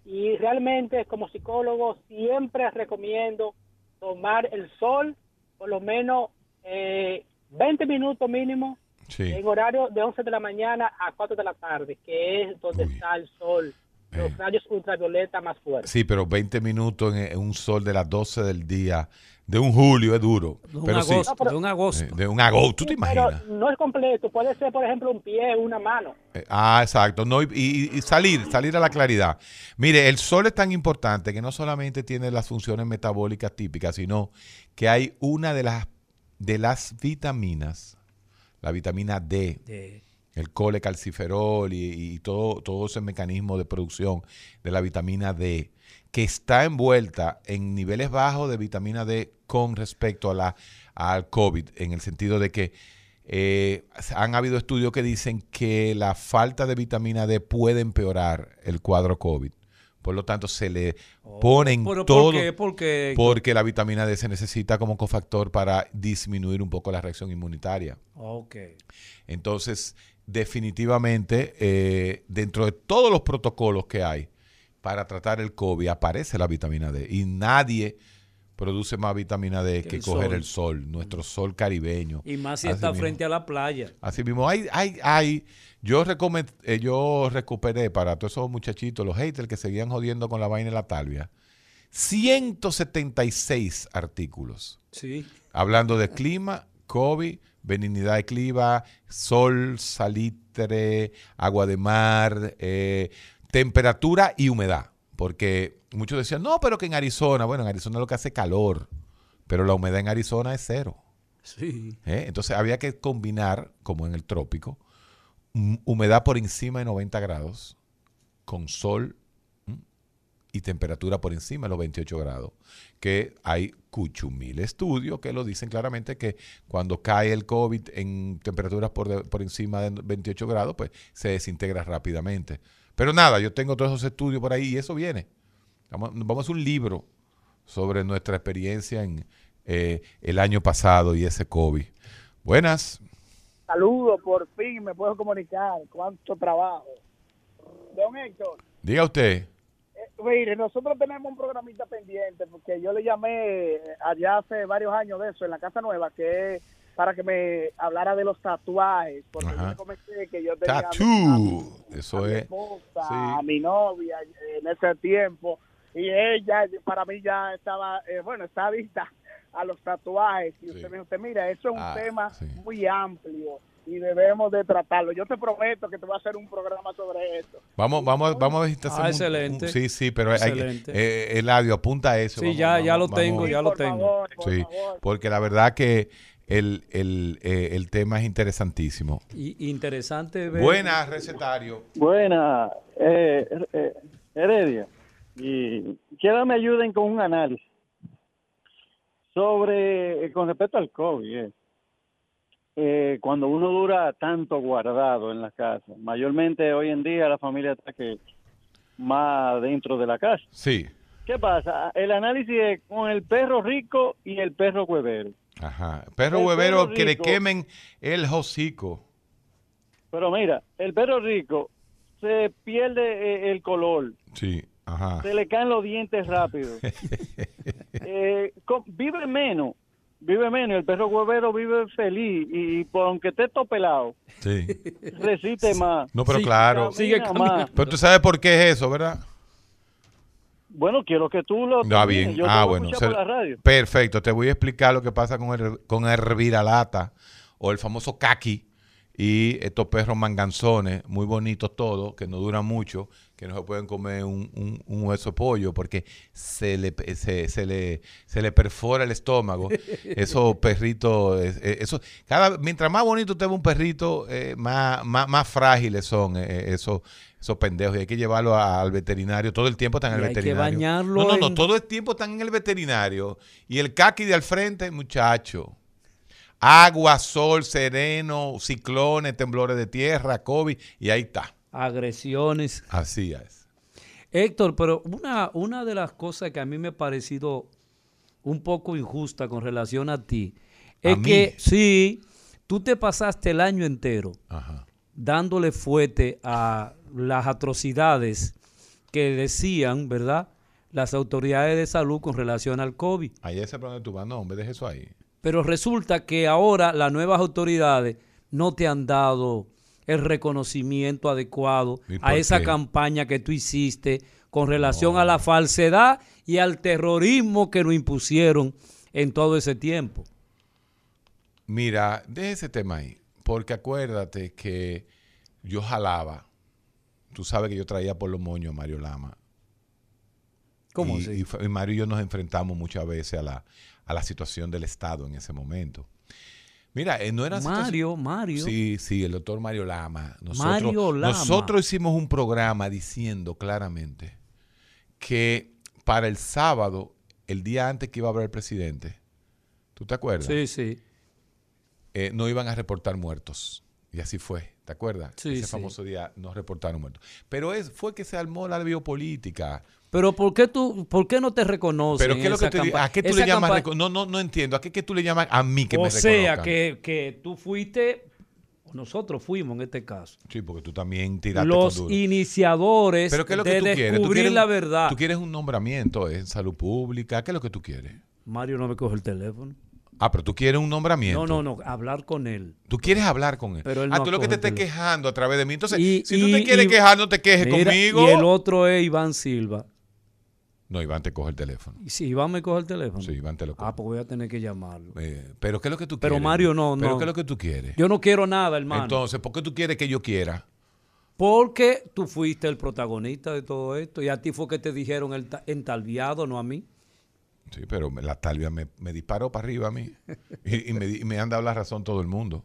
Y realmente como psicólogo siempre recomiendo tomar el sol por lo menos eh, 20 minutos mínimo Sí. en horario de 11 de la mañana a 4 de la tarde, que es donde está el sol, los rayos ultravioleta más fuertes. Sí, pero 20 minutos en, en un sol de las 12 del día, de un julio, es duro. De un pero sí, agosto, de un agosto. eh, de un agosto, ¿tú te Sí, pero imaginas? no es completo, puede ser por ejemplo un pie, una mano. Eh, Ah, exacto. No, y, y- y salir, salir a la claridad. Mire, el sol es tan importante que no solamente tiene las funciones metabólicas típicas, sino que hay una de las, de las vitaminas, la vitamina D, De- el colecalciferol y, y todo, todo ese mecanismo de producción de la vitamina D, que está envuelta en niveles bajos de vitamina D con respecto a la, al COVID, en el sentido de que eh, han habido estudios que dicen que la falta de vitamina D puede empeorar el cuadro COVID. Por lo tanto, se le ponen Oh, ¿Pero por todo. qué? ¿Por qué? Porque la vitamina D se necesita como cofactor para disminuir un poco la reacción inmunitaria. Ok. Entonces, definitivamente, eh, dentro de todos los protocolos que hay para tratar el COVID, aparece la vitamina D. Y nadie produce más vitamina D Que que, el coger sol. el sol, nuestro sol caribeño. Y más si Así está mismo. frente a la playa. Así mismo, hay, hay, hay, yo, eh, yo recuperé para todos esos muchachitos, los haters que seguían jodiendo con la vaina de la talvia, 176 artículos Sí. hablando de clima, COVID, benignidad de clima, sol, salitre, agua de mar, eh, temperatura y humedad. Porque muchos decían, no, pero que en Arizona, bueno, en Arizona lo que hace calor, pero la humedad en Arizona es cero. Sí. ¿eh? Entonces había que combinar, como en el trópico, hum- humedad por encima de 90 grados, con sol. Y temperatura por encima de los 28 grados. Que hay cuchumil estudios que lo dicen claramente que cuando cae el COVID en temperaturas por, de- por encima de 28 grados, pues se desintegra rápidamente. Pero nada, yo tengo todos esos estudios por ahí y eso viene. Vamos, vamos a hacer un libro sobre nuestra experiencia en eh, el año pasado y ese COVID. Buenas. Saludos, por fin me puedo comunicar. Cuánto trabajo. Don Héctor, Diga usted. Eh, mire, nosotros tenemos un programita pendiente porque yo le llamé eh, allá hace varios años de eso en la Casa Nueva, que para que me hablara de los tatuajes, porque yo Ajá. le comenté que yo tenía Tattoo. Eso a mi es. esposa, a mi novia eh, en ese tiempo y ella para mí ya estaba eh, bueno está adicta a los tatuajes y usted me dijo usted mira eso es un Ah, tema muy amplio y debemos de tratarlo yo te prometo que te voy a hacer un programa sobre eso Vamos, vamos, vamos a Ah, un- excelente. un- sí, sí, pero hay Excelente. eh, Eladio, apunta a eso. Sí, vamos, ya- vamos, ya lo vamos. tengo, ya lo Por tengo. favor, por sí, porque la verdad que el, el, eh, el tema es interesantísimo. Y interesante ver. Buenas, recetario. Buena, eh, eh, Heredia. Y quiero me ayuden con un análisis. Sobre, eh, con respecto al COVID, eh, cuando uno dura tanto guardado en la casa, mayormente hoy en día la familia está que más dentro de la casa. Sí. ¿Qué pasa? El análisis es con el perro rico y el perro huevero. Ajá. Perro El huevero perro que le rico- quemen el hocico. Pero mira, el perro rico se pierde eh, el color, Sí. Ajá. se le caen los dientes rápido. Eh, vive menos, vive menos. El perro huevero vive feliz y, por aunque esté topelado, Sí. resiste más. No, pero Sí, claro. camina más. Pero tú sabes por qué es eso, ¿verdad? Bueno, quiero que tú lo. Ah, bien. Yo ah, bueno. escuchar Se- por la radio. Perfecto. Te voy a explicar lo que pasa con el, con el viralata o el famoso kaki y estos perros manganzones, muy bonitos todos, que no duran mucho, que no se pueden comer un, un- un hueso de pollo porque se le, se, se le, se le perfora el estómago. Esos perritos, eh, eso, cada, mientras más bonito te ve un perrito, eh, más, más, más frágiles son eh, esos, esos pendejos. Y hay que llevarlo a- al veterinario. Todo el tiempo están en el hay que veterinario. bañarlo no, no, no, en- todo el tiempo están en el veterinario. Y el caqui de al frente, muchacho. Agua, sol, sereno, ciclones, temblores de tierra, COVID, y ahí está. Agresiones. Así es. Héctor, pero una, una de las cosas que a mí me ha parecido un poco injusta con relación a ti ¿A es mí? que sí, tú te pasaste el año entero Ajá. dándole fuerte a las atrocidades que decían, ¿verdad? Las autoridades de salud con relación al COVID. Ahí ese problema de tu no, hombre, deja eso ahí. Pero resulta que ahora las nuevas autoridades no te han dado el reconocimiento adecuado ¿Y a esa qué? campaña que tú hiciste con relación a la falsedad y al terrorismo que nos impusieron en todo ese tiempo. Mira, deja ese tema ahí, porque acuérdate que yo jalaba. Tú sabes que yo traía por los moños a Mario Lama. ¿Cómo y, y Mario y yo nos enfrentamos muchas veces a la, a la situación del Estado en ese momento. Mira, eh, no era Mario, Mario. Sí, sí, el doctor Mario Lama. Nosotros, Mario Lama. Nosotros hicimos un programa diciendo claramente que para el sábado, el día antes que iba a haber el presidente, ¿tú te acuerdas? Sí, sí. Eh, no iban a reportar muertos. Y así fue, ¿te acuerdas? Sí, Ese sí. famoso día no reportaron muertos. Pero es, fue que se armó la biopolítica. Pero ¿por qué tú, por qué no te reconocen? Pero ¿qué es lo que campa- ¿A qué tú esa le llamas? No, no, no entiendo. ¿A qué, qué tú le llamas a mí que o me sea, reconozcan? que, que tú fuiste, o nosotros fuimos en este caso, Sí, porque tú también tiraste los con iniciadores Pero ¿qué es lo de que tú quieres? ¿Tú descubrir quieres la verdad. Tú quieres un nombramiento en salud pública. ¿Qué es lo que tú quieres? Mario no me coge el teléfono. Ah, pero tú quieres un nombramiento. No, no, no, hablar con él. Tú quieres hablar con él. Pero él ah, no tú lo que te estés quejando a través de mí. Entonces, Y- si tú y- te quieres y- quejar, no te quejes Mira, conmigo. Y el otro es Iván Silva. No, Iván te coge el teléfono. Y si Iván me coge el teléfono. Sí, Iván te lo coge. Ah, pues voy a tener que llamarlo. Eh, pero ¿qué es lo que tú Pero quieres? Mario no, ¿Pero no. qué es lo que tú quieres? Yo no quiero nada, hermano. Entonces, ¿por qué tú quieres que yo quiera? Porque tú fuiste el protagonista de todo esto y a ti fue que te dijeron el ta- entalviado, no a mí. Sí, pero me- la talvia me, me disparó para arriba a mí. Y, y me, y me han dado la razón todo el mundo.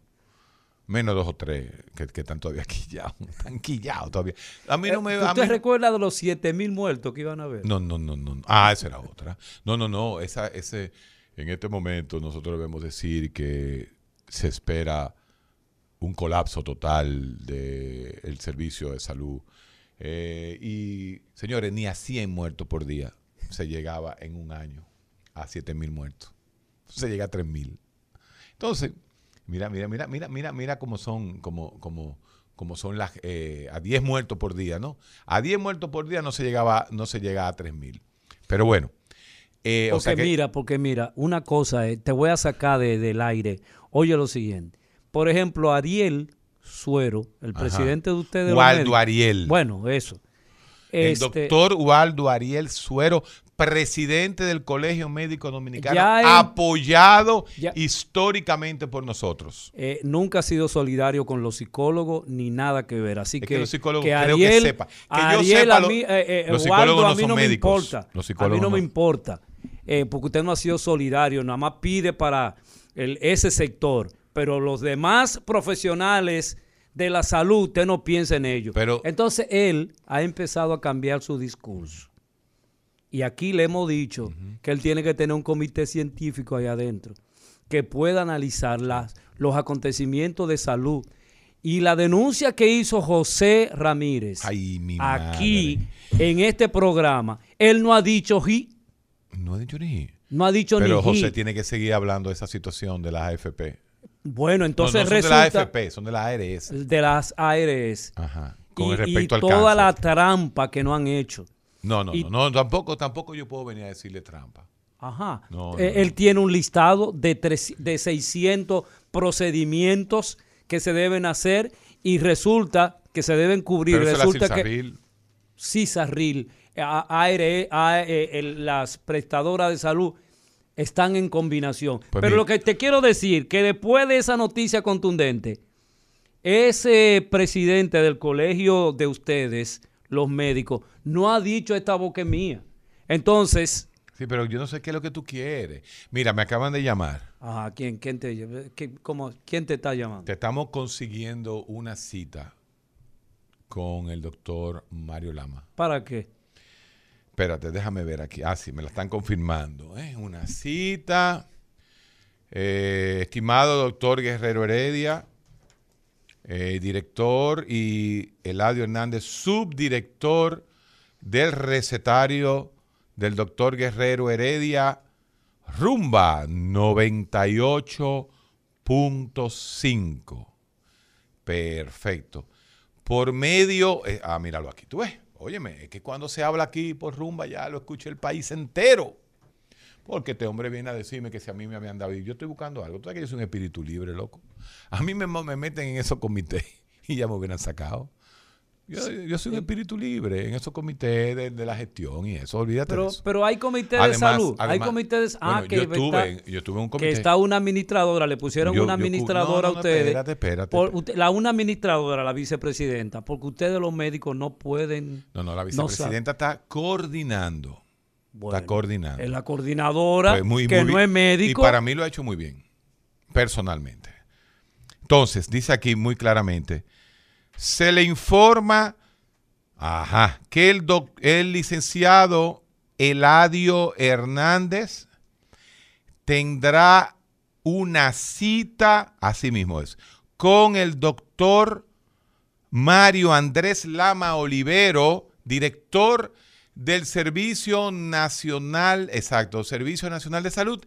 Menos dos o tres que, que están todavía quillados. Están quillados todavía. A mí no me... Eh, ¿Tú a te mí no- recuerdas de los 7 mil muertos que iban a ver? No, no, no, no. Ah, esa era otra. No, no, no. Esa, ese, en este momento nosotros debemos decir que se espera un colapso total del servicio de salud. Eh, y, señores, ni a 100 muertos por día se llegaba en un año a 7 mil muertos. Se llega a 3 mil. Entonces, mira, mira, mira, mira, mira, mira cómo son, como, como, como son las, eh, a 10 muertos por día, ¿no? A 10 muertos por día no se llegaba, no se llega a 3 mil. Pero bueno. eh, o porque sea que- mira, porque mira, una cosa, es, te voy a sacar de- del aire. Oye lo siguiente. Por ejemplo, Ariel Suero, el Ajá. presidente de ustedes. Waldo. Ariel. Bueno, eso. El Este, doctor Waldo Ariel Suero, presidente del Colegio Médico Dominicano, Ya en- apoyado históricamente por nosotros. eh, nunca ha sido solidario con los psicólogos ni nada que ver. Así Es que, que los psicólogos que creo que Ariel, sepa. Que yo sepa, a mí, eh, eh, los Waldo, psicólogos a no mí son no me médicos. importa. Los a mí no, no. me importa. porque usted no ha sido solidario, nada más pide para el- ese sector. Pero los demás profesionales de la salud, usted no piensa en ello. Pero- Entonces él ha empezado a cambiar su discurso. Y aquí le hemos dicho que él tiene que tener un comité científico ahí adentro que pueda analizar las, los acontecimientos de salud. Y la denuncia que hizo José Ramírez aquí en este programa, él no ha dicho ji. No ha dicho ni No ha dicho Pero ni José tiene que seguir hablando de esa situación de las AFP. Bueno, entonces no, no son resulta de las AFP, son de las ARS. de las ARS. Ajá. Con y, respecto y al toda cáncer. la trampa que no han hecho. No, no, y- no, no, tampoco, tampoco yo puedo venir a decirle trampa. Ajá. No, Eh, no, Él tiene un listado de, tres- de 600 procedimientos que se deben hacer y resulta que se deben cubrir. Pero eso es la resulta que Cisarril. ARE, eh, el- las prestadoras de salud están en combinación. Pues Pero lo que te quiero decir, que después de esa noticia contundente, ese presidente del colegio de ustedes, los médicos, no ha dicho esta boca es mía. Entonces, Sí, pero yo no sé qué es lo que tú quieres. Mira, me acaban de llamar. Ajá, ¿quién, quién, te, qué- cómo- ¿quién te está llamando? Te estamos consiguiendo una cita con el doctor Mario Lama. ¿Para qué? Espérate, déjame ver aquí. Ah, sí, me la están confirmando. ¿eh? Una cita. Eh, estimado doctor Guerrero Heredia, eh, director y Eladio Hernández, subdirector del recetario del doctor Guerrero Heredia, Rumba 98.5. Perfecto. Por medio, eh, ah, míralo aquí, tú ves. Óyeme, es que cuando se habla aquí por rumba ya lo escucha el país entero. Porque este hombre viene a decirme que si a mí me habían dado, yo estoy buscando algo. Tú sabes que yo soy un espíritu libre, loco. A mí me, me meten en esos comités y ya me hubieran sacado. Yo, yo soy un espíritu libre en esos comités de, de la gestión y eso, olvídate de Pero, eso. pero hay comité de salud. hay además- comité de ah, bueno, que yo estuve está, yo estuve un que comité. está una administradora, le pusieron Yo- una administradora no, no, a ustedes. espérate, espérate, por- usted- la una administradora, la vicepresidenta, porque ustedes los médicos no pueden. No, no, la vicepresidenta está coordinando. Está coordinando. Es la coordinadora, Pues muy- que muy no bien. es médico. Y para mí lo ha hecho muy bien, personalmente. Entonces, dice aquí muy claramente, se le informa, ajá, que el, doc- el licenciado Eladio Hernández tendrá una cita, así mismo es, con el doctor Mario Andrés Lama Olivero, director del Servicio Nacional, exacto, Servicio Nacional de Salud,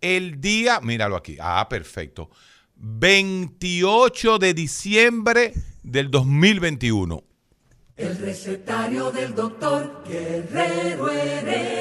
el día, míralo aquí, ah, perfecto, 28 de diciembre del 2021. El recetario del doctor Guerrero Heredia.